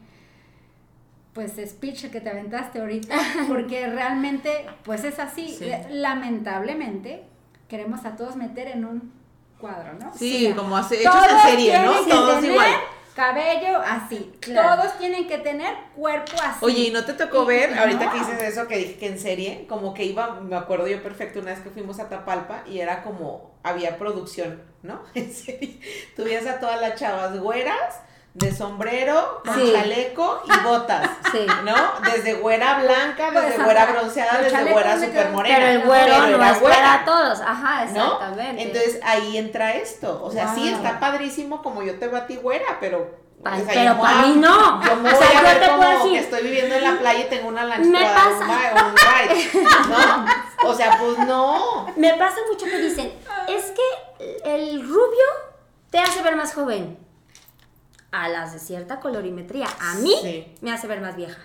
pues speech el que te aventaste ahorita, [laughs] porque realmente pues es así. Sí. Lamentablemente queremos a todos meter en un cuadro, ¿no? Sí, O sea, como hace, hechos en serie, ¿no? Todos igual. Cabello así. Claro. Todos tienen que tener cuerpo así. Oye, ¿y no te tocó ver, ahorita que dices eso, que dije que en serie, como que iba, me acuerdo yo perfecto una vez que fuimos a Tapalpa y era como, había producción, ¿no? [laughs] En serie. Tú veías a todas las chavas güeras, de sombrero, con Sí. chaleco y botas, [laughs] Sí. ¿no? Desde güera blanca, Pues, desde ajá, güera bronceada, desde güera super morena. Pero el güero pero no es güera. para todos. Ajá, ¿no? exactamente. Entonces ahí entra esto. O sea, sí está padrísimo como yo te batí güera, pero. Pa- o sea, pero para mí no. Yo me O voy sea, a yo ver te puedo como decir- que estoy viviendo en la playa y tengo una lancha Me un, pasa. un ¿no? O sea, pues no. Me pasa mucho que dicen, es que el rubio te hace ver más joven. A las de cierta colorimetría. A mí Sí. me hace ver más vieja.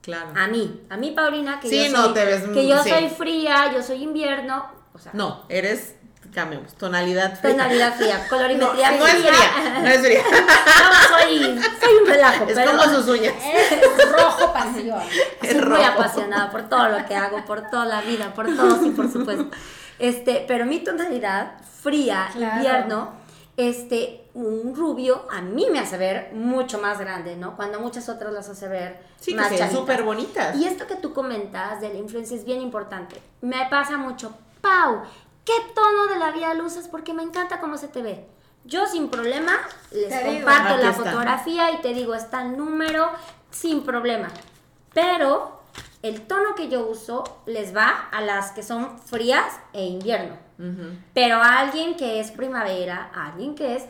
Claro. A mí, a mí Paulina, que Sí, yo no, soy, te ves- que yo sí. soy fría, yo soy invierno, o sea, No, eres, cambiamos, tonalidad fría. tonalidad fría, [laughs] No, colorimetría no es fría, no es fría. [laughs] No, soy, soy un relajo, Es pero como sus uñas. Es rojo pasión. [laughs] Es soy muy rojo. apasionada por todo lo que hago, por toda la vida, por todo, sí, por supuesto. Este, pero mi tonalidad fría, Claro. invierno, este, un rubio a mí me hace ver mucho más grande, ¿no? Cuando muchas otras las hace ver Sí, que más chavitas. súper bonitas. Y esto que tú comentas de la influencia es bien importante. Me pasa mucho. Pau, ¿qué tono de labial usas? Porque me encanta cómo se te ve. Yo sin problema les Te comparto la fotografía y te digo, está el número sin problema. Pero el tono que yo uso les va a las que son frías e invierno. Pero a alguien que es primavera, a alguien que es,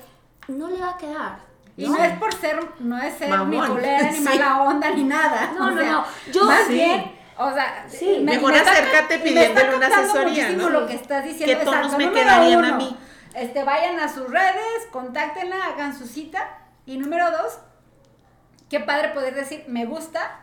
no le va a quedar. Y no es por ser, no es ser ni culera, ni [laughs] Sí. mala onda, ni nada. No, o no, sea, no. Yo- más Sí. bien, o sea, Sí. Mejor acércate pidiéndole está una asesoría, muchísimo ¿no? lo que estás diciendo. ¿Qué tonos Exacto, me quedarían a mí? Este, vayan a sus redes, contáctenla, hagan su cita. Y número dos, qué padre poder decir, me gusta,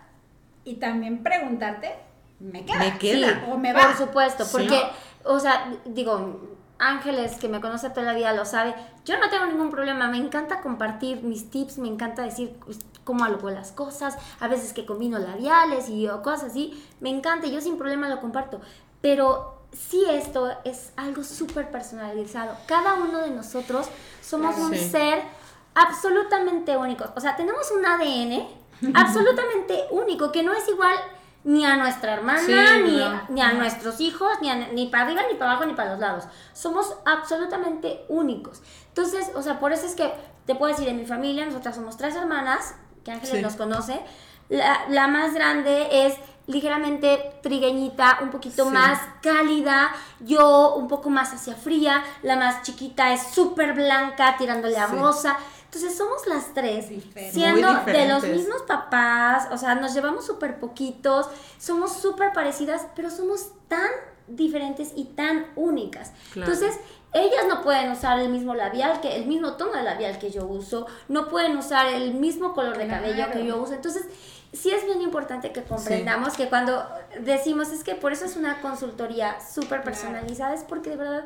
y también preguntarte, ¿me queda? Me queda. Sí, O me va. Por supuesto, Sí. porque, o sea, digo, Ángeles, que me conoce toda la vida, lo sabe. Yo no tengo ningún problema, me encanta compartir mis tips, me encanta decir pues, cómo hago las cosas, a veces que combino labiales y cosas así, me encanta, y yo sin problema lo comparto. Pero sí esto es algo súper personalizado. Cada uno de nosotros somos un Sí. ser absolutamente único. O sea, tenemos un ADN [laughs] absolutamente único, que no es igual ni a nuestra hermana, Sí, ni, no. ni a nuestros hijos, ni, a- ni para arriba, ni para abajo, ni para los lados. Somos absolutamente únicos. Entonces, o sea, por eso es que te puedo decir, en mi familia, nosotras somos tres hermanas, que Ángeles Sí. nos conoce. La, la más grande es ligeramente trigueñita, un poquito Sí. más cálida, yo un poco más hacia fría, la más chiquita es súper blanca, tirándole a rosa. Entonces somos las tres, siendo de los mismos papás, o sea, nos llevamos súper poquitos, somos súper parecidas, pero somos tan diferentes y tan únicas. Claro. Entonces, ellas no pueden usar el mismo labial, que el mismo tono de labial que yo uso, no pueden usar el mismo color de cabello Claro. que yo uso. Entonces, sí es bien importante que comprendamos que cuando decimos es que por eso es una consultoría súper personalizada, es porque de verdad,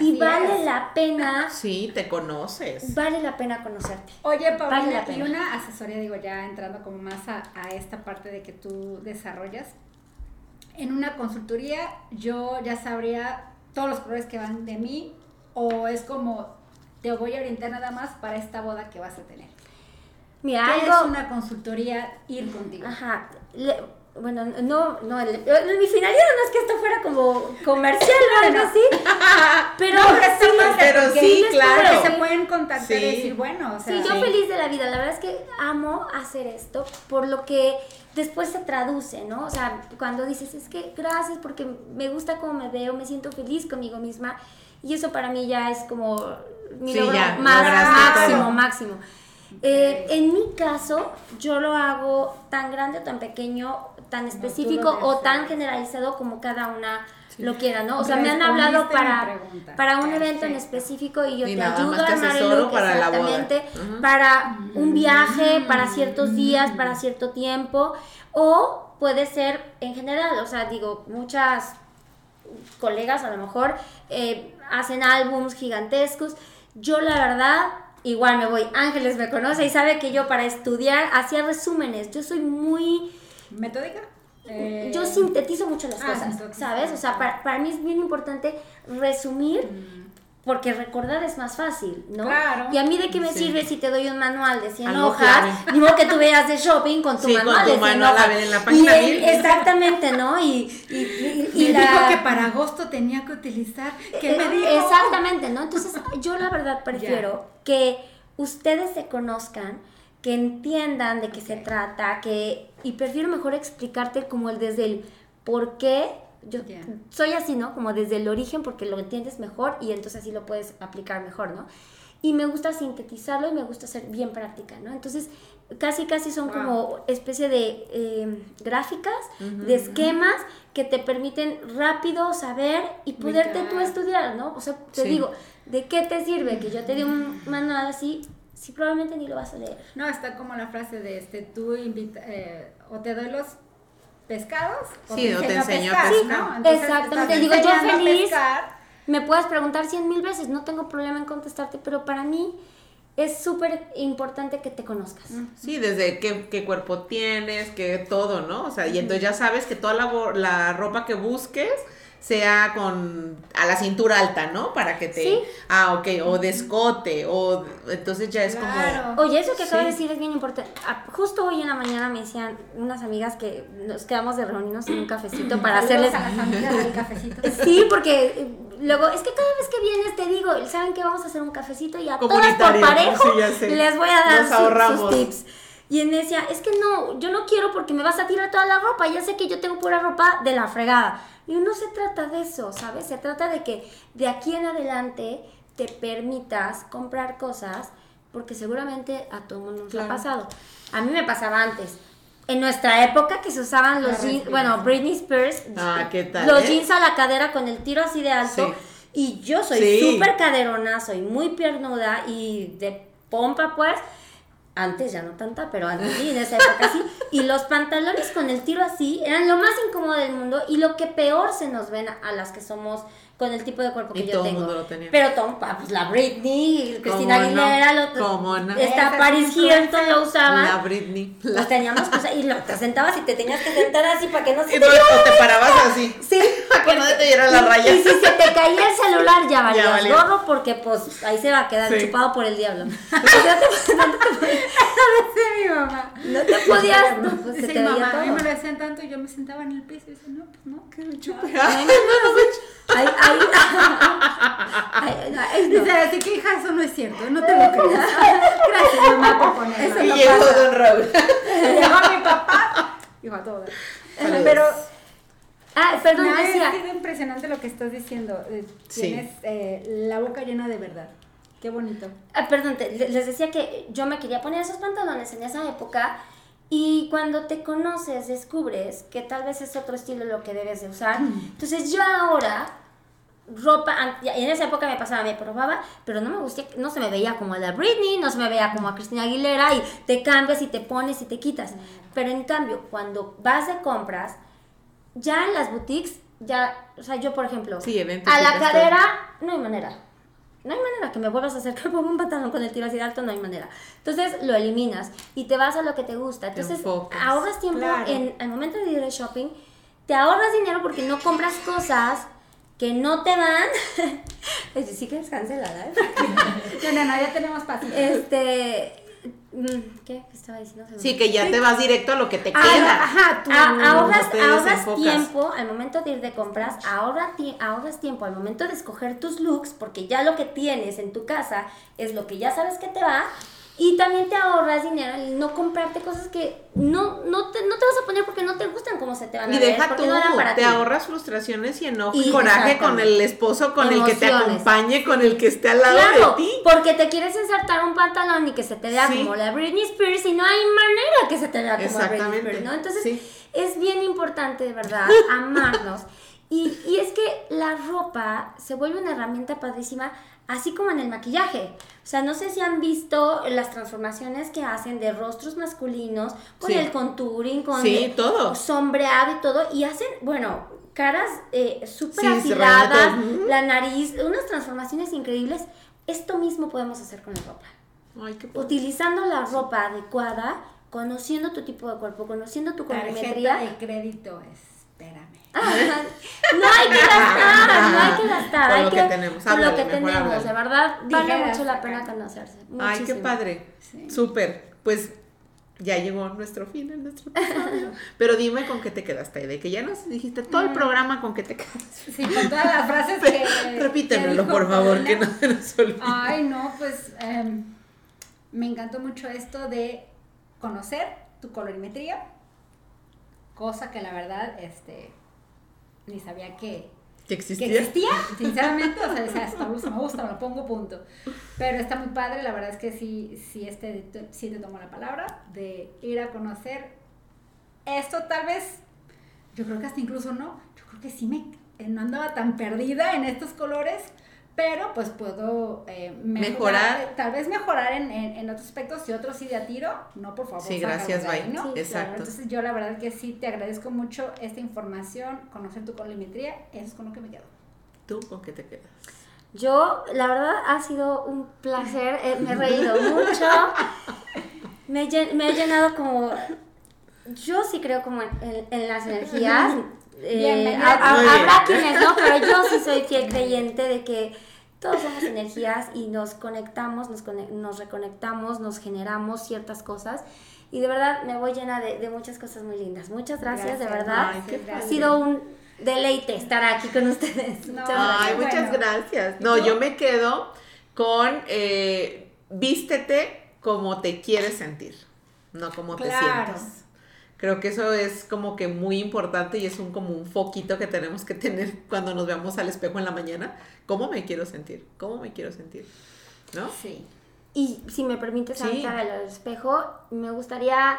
y vale es. la pena, Sí, te conoces. vale la pena conocerte. Oye, Vale Paulina, la y una asesoría, digo, ya entrando como más a, a esta parte de que tú desarrollas. En una consultoría, yo ya sabría todos los colores que van de mí, o es como te voy a orientar nada más para esta boda que vas a tener. Mira, ¿Qué algo... es una consultoría ir contigo? Ajá. le- bueno, no, no, el- mi finalidad no es que esto fuera como comercial o algo así, [laughs] pero, No, pero está sí, pero claro. que se pueden contactar Sí. y decir, bueno, o sea, Sí, yo Sí. feliz de la vida. La verdad es que amo hacer esto por lo que después se traduce, ¿no? O sea, cuando dices, es que gracias porque me gusta cómo me veo, me siento feliz conmigo misma. Y eso para mí ya es como mi Sí, logro ya, más máximo, todo. máximo. Eh, en mi caso, yo lo hago tan grande o tan pequeño, tan específico o tan generalizado como cada una lo quiera, ¿no? O sea, me han hablado para, para un evento en específico y yo Y te ayudo a armar el look para la boda. exactamente para un viaje, Mm. para ciertos días, para cierto tiempo, o puede ser en general, o sea, digo, muchas colegas a lo mejor eh, hacen álbums gigantescos. Yo la verdad, igual me voy, Ángeles me conoce y sabe que yo para estudiar hacía resúmenes, yo soy muy... ¿Metódica? Eh, Yo sintetizo mucho las ah, cosas. ¿sabes? O sea, para, para mí es bien importante resumir porque recordar es más fácil, ¿no? Claro. Y a mí de qué me Sí. sirve si te doy un manual de 100 Algo hojas, ni modo que tú veas de shopping con tu Sí, con manual tu de 100 manual, a hojas. ver, en la página Y mil. exactamente, ¿no? Y, y, y, y Me la- dijo que para agosto tenía que utilizar. ¿Qué me dijo? Exactamente, ¿no? Entonces, yo la verdad prefiero que ustedes se conozcan, que entiendan de qué se trata, que y prefiero mejor explicarte como el desde el por qué yo soy así, ¿no? Como desde el origen porque lo entiendes mejor y entonces así lo puedes aplicar mejor, ¿no? Y me gusta sintetizarlo y me gusta ser bien práctica, ¿no? Entonces, casi casi son Wow. como especie de eh, gráficas, de esquemas que te permiten rápido saber y poderte tú estudiar, ¿no? O sea, te Sí. digo, ¿de qué te sirve que yo te dé un manual así si probablemente ni lo vas a leer? No, está como la frase de este, tú invita, eh, o te doy los pescados Sí, o te enseño a pescar, pescar. ¿no? Entonces, Exactamente, digo, yo feliz. pescar. Me puedes preguntar cien mil veces, no tengo problema en contestarte, pero para mí es súper importante que te conozcas. Sí, desde qué, qué cuerpo tienes, qué todo, ¿no? O sea, y entonces ya sabes que toda la, bo- la ropa que busques sea con a la cintura alta, ¿no? Para que te Sí. ah, ok, o de escote o entonces ya es Claro. Oye, eso que acabas de decir es bien importante. Ah, Justo hoy en la mañana me decían unas amigas que nos quedamos de reunirnos en un cafecito para hacerles... a las amigas del cafecito. [laughs] Sí, porque eh, luego es que cada vez que vienes te digo, ¿saben qué? Vamos a hacer un cafecito y a todas por parejo sí, les voy a dar sus ahorramos. tips. Y en decía, es que no, yo no quiero porque me vas a tirar toda la ropa, ya sé que yo tengo pura ropa de la fregada. Y no se trata de eso, ¿sabes? Se trata de que de aquí en adelante te permitas comprar cosas porque seguramente a todo mundo nos Claro. ha pasado. A mí me pasaba antes. En nuestra época que se usaban los jeans, bueno, Britney Spears, Ah, ¿qué tal, los eh? jeans a la cadera con el tiro así de alto. Sí. Y yo soy Sí. súper caderona, soy muy piernuda y de pompa, pues. Antes ya no tanta, pero antes sí, en esa época sí. Y los pantalones con el tiro así eran lo más incómodo del mundo y lo que peor se nos ven a las que somos con el tipo de cuerpo que Y yo todo el tengo. mundo lo tenía. Pero Tom, pa, pues la Britney, Cristina ¿Cómo no? Aguilera, lo- ¿Cómo no? esta Paris Hilton lo usaban. La Britney. La- teníamos y lo, te sentabas y te tenías que sentar así para que no se Y te no, o te parabas así. Sí, Para que no te dieran las y, rayas. y si se te caía el celular ya valías valió. gorro porque pues ahí se va a quedar Sí. chupado por el diablo. No, te, no te podías- mi mamá. no te podías, no, pues se Dice te mi veía mamá, a mí todo. me lo decían tanto y yo me sentaba en el piso y dice, no, pues no, que me chupe. Ay, ay, ay, ay, ay, no. Dice, así que hija, eso no es cierto, no te lo creas. Gracias mamá por ponerlo. Y llegó Don Raúl. Llegó mi papá, dijo a todo. Saludos. Pero Ah, perdón, decía. sido impresionante lo que estás diciendo. Eh, Sí. Tienes eh, la boca llena de verdad. Qué bonito. Ah, perdón, te- le- les decía que yo me quería poner esos pantalones en esa época y cuando te conoces descubres que tal vez es otro estilo lo que debes de usar. Entonces yo ahora ropa, en esa época me pasaba, me probaba, pero no me gustaba, no se me veía como a la Britney, no se me veía como a Cristina Aguilera y te cambias y te pones y te quitas. Pero en cambio, cuando vas de compras, ya en las boutiques, ya, o sea, yo por ejemplo, Sí, a la cadera, no hay manera. No hay manera que me vuelvas a acercar [laughs] por un pantalón con el tiro así de alto, no hay manera. Entonces lo eliminas y te vas a lo que te gusta. Entonces ahorras tiempo Claro. en el momento de ir de shopping, te ahorras dinero porque no compras cosas que no te. Es [laughs] decir, que es cancelada, ¿eh? [laughs] No, no, no, ya tenemos pasito. Este. Mm, ¿Qué? ¿Qué estaba diciendo? Sí, que ya te vas directo a lo que te Ah, queda. Ajá, tú. Ah, ahorras, te ahorras tiempo al momento de ir de compras, ahorra ti- ahorras tiempo al momento de escoger tus looks, porque ya lo que tienes en tu casa es lo que ya sabes que te va, y también te ahorras dinero en no comprarte cosas que no, no, te, no te vas a poner porque no te gustan como se te van a Y ver, deja porque tú, no para te ti. ahorras frustraciones y enojo y, Y coraje con el esposo, con el que te acompañe, con el que esté al lado Claro, de ti. porque te quieres insertar un pantalón y que se te vea Sí. como la Britney Spears y no hay manera que se te vea como la Britney Spears, ¿no? Entonces, sí. es bien importante, de verdad, [laughs] amarnos. Y, y es que la ropa se vuelve una herramienta padrísima, así como en el maquillaje. O sea, no sé si han visto las transformaciones que hacen de rostros masculinos con Sí. el contouring, con Sí, el todo. sombreado y todo, y hacen, bueno, caras eh, súper Sí, afiladas, la nariz, unas transformaciones increíbles. Esto mismo podemos hacer con la ropa. Ay, qué padre. Utilizando la ropa adecuada, conociendo tu tipo de cuerpo, conociendo tu Tarjeta colorimetría. de crédito, espérame. [laughs] No hay que gastar, no hay que gastar. Con hay lo que tenemos, Con lo que tenemos, háblale. de verdad, vale mucho la pena conocerse. Ay, qué muchísimo. padre. Sí. Súper. Pues ya llegó nuestro fin en nuestro episodio. [laughs] Pero dime con qué te quedaste, de que ya nos dijiste todo el programa con qué te quedaste. Sí, con todas las frases que. [laughs] Repítemelo, que por favor, que no se nos olvide. Ay, no, pues em, me encantó mucho esto de conocer tu colorimetría, cosa que la verdad, este, ni sabía que, ¿Que que existía? existía, sinceramente, o sea, decía, blusa me gusta, me la pongo, punto. Pero está muy padre, la verdad es que sí, sí, este, sí te tomo la palabra de ir a conocer esto, tal vez, yo creo que hasta incluso no, yo creo que sí me, eh, no andaba tan perdida en estos colores, pero pues puedo eh, Mejorar. tal vez mejorar en, en, en otros aspectos y otros sí de a tiro, no por favor. Sí, gracias, ahí, bye. ¿no? Sí, Exacto. Entonces yo la verdad que sí te agradezco mucho esta información, conocer tu colorimetría, eso es con lo que me quedo. ¿Tú con qué te quedas? Yo, la verdad, ha sido un placer. eh, me he reído [laughs] mucho. Me, me he llenado como. Yo sí creo como en, en- en las energías. Eh, Muy bien. habrá quienes no, pero yo sí soy fiel creyente de que todos somos energías y nos conectamos, nos, conec- nos reconectamos, nos generamos ciertas cosas. Y de verdad me voy llena de, de muchas cosas muy lindas. Muchas gracias, de verdad. Ay, ha sido un deleite estar aquí con ustedes. No, Muchas gracias. Ay, Bueno. muchas gracias. No, yo me quedo con eh, vístete como te quieres sentir, no como te Claro. Creo que eso es como que muy importante y es un como un foquito que tenemos que tener [laughs] cuando nos veamos al espejo en la mañana. ¿Cómo me quiero sentir? ¿Cómo me quiero sentir? ¿No? Sí. Y si me permites Sí. del espejo, me gustaría,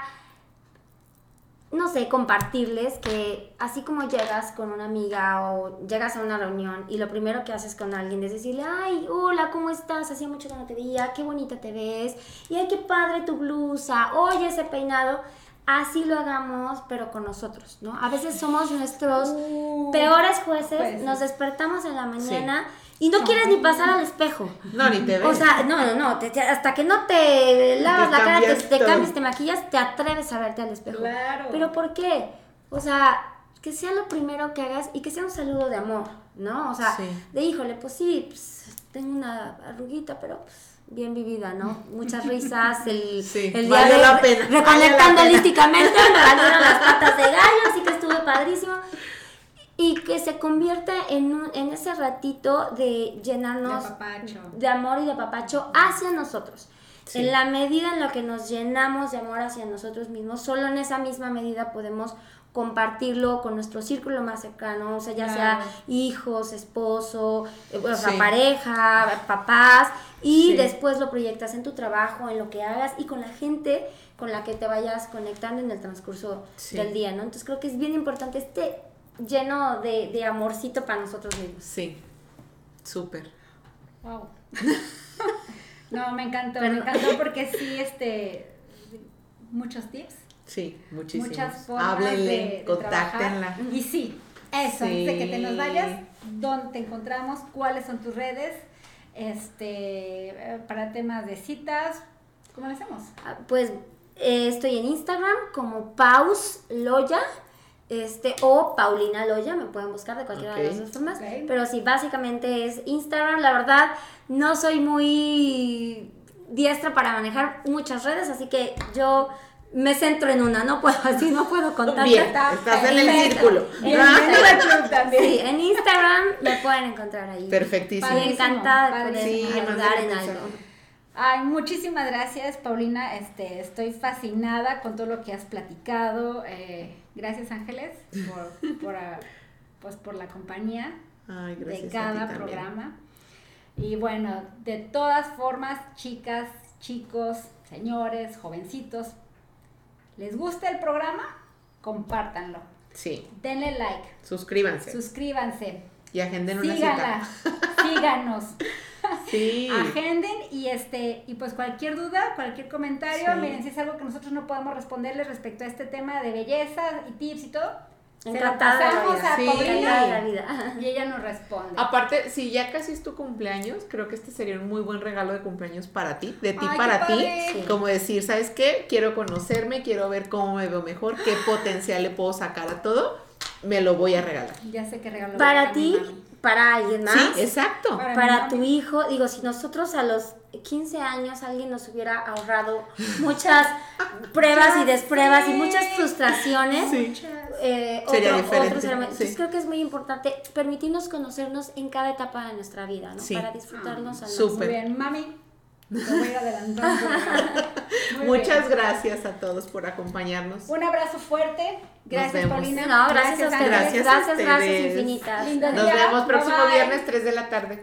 no sé, compartirles que así como llegas con una amiga o llegas a una reunión y lo primero que haces con alguien es decirle, ay, hola, ¿cómo estás? Hacía mucho que no te veía, qué bonita te ves, y ay, qué padre tu blusa, oye, ese peinado. Así lo hagamos, pero con nosotros, ¿no? A veces somos nuestros Uh, peores jueces, nos despertamos en la mañana y no quieres ni pasar al espejo. No, ni te ves. O sea, no, no, no, te- te- hasta que no te lavas Te la cara, te, cambias te cambias, te maquillas, te atreves a verte al espejo. Claro. Pero ¿por qué? O sea, que sea lo primero que hagas y que sea un saludo de amor, ¿no? O sea, Sí. de híjole, pues sí, pues, tengo una arruguita, pero pues, bien vivida, ¿no? [laughs] Muchas risas, el, Sí, el día de la pena, reconectando pena. holísticamente, me [laughs] valieron las patas de gallo, así que estuvo padrísimo. Y que se convierta en, un- en ese ratito de llenarnos De amor y de papacho hacia nosotros. Sí. En la medida en la que nos llenamos de amor hacia nosotros mismos, solo en esa misma medida podemos compartirlo con nuestro círculo más cercano, o sea, ya sea hijos, esposo, eh, o sea, Sí. pareja, papás, y Sí. después lo proyectas en tu trabajo, en lo que hagas y con la gente con la que te vayas conectando en el transcurso Sí. del día, ¿no? Entonces creo que es bien importante este lleno de, de amorcito para nosotros mismos. Sí, súper. Wow. [laughs] no, me encantó, Pero- me encantó porque sí, este, muchos tips, Sí, muchísimos. muchas formas Háblenle, de, de contáctenla. Y sí, eso, Sí. de que te nos vayas, ¿dónde te encontramos? ¿Cuáles son tus redes? Este, eh, para temas de citas, ¿cómo lo hacemos? Ah, Pues eh, estoy en Instagram como Paus Loya. Este, o Paulina Loya, me pueden buscar de cualquiera de las dos formas. Pero sí, básicamente es Instagram. La verdad, no soy muy diestra para manejar muchas redes, así que yo me centro en una, no puedo [laughs] así, no puedo contar. Bien, Está estás en el círculo. En Instagram. al club también. Sí, en Instagram me pueden encontrar ahí. Perfectísimo. Y encantada de poder Padrísimo. Sí, ayudar en algo. Ay, muchísimas gracias, Paulina. Este, estoy fascinada con todo lo que has platicado. Eh, gracias, Ángeles, por, [laughs] por, ah, pues, por la compañía Ay, de cada también. programa. Y bueno, de todas formas, chicas, chicos, señores, jovencitos, ¿les gusta el programa? Compártanlo. Sí, Denle like, suscríbanse suscríbanse, y agenden una síganla, síganos. [laughs] Sí. agenden y este y pues cualquier duda, cualquier comentario, Sí. miren si es algo que nosotros no podemos responderles respecto a este tema de belleza y tips y todo, Encantada de la pasamos vida. a Sí. De la vida. y ella nos responde. Aparte, si ya casi es tu cumpleaños, creo que este sería un muy buen regalo de cumpleaños para ti, de ti Ay, qué para ti. Sí. Como decir, ¿sabes qué? Quiero conocerme, quiero ver cómo me veo mejor, qué potencial le puedo sacar a todo, me lo voy a regalar. Ya sé que regalo. Para ti. Para alguien más. Sí, exacto. Para- tu hijo, digo, si nosotros a los 15 años alguien nos hubiera ahorrado muchas [laughs] pruebas y despruebas y muchas frustraciones, Sí. Muchas. eh, Sería otro- diferente, sí. Entonces creo que es muy importante permitirnos conocernos en cada etapa de nuestra vida, ¿no? Sí. Para disfrutarnos al Súper. Muy bien, mami. Lo voy adelantando. [laughs] Muchas bien. gracias a todos por acompañarnos. Un abrazo fuerte. Gracias. Paulina. No, gracias a ustedes. Ángeles. Gracias Gracias, gracias infinitas. Lindo Nos día. vemos próximo Bye, bye. viernes 3 de la tarde.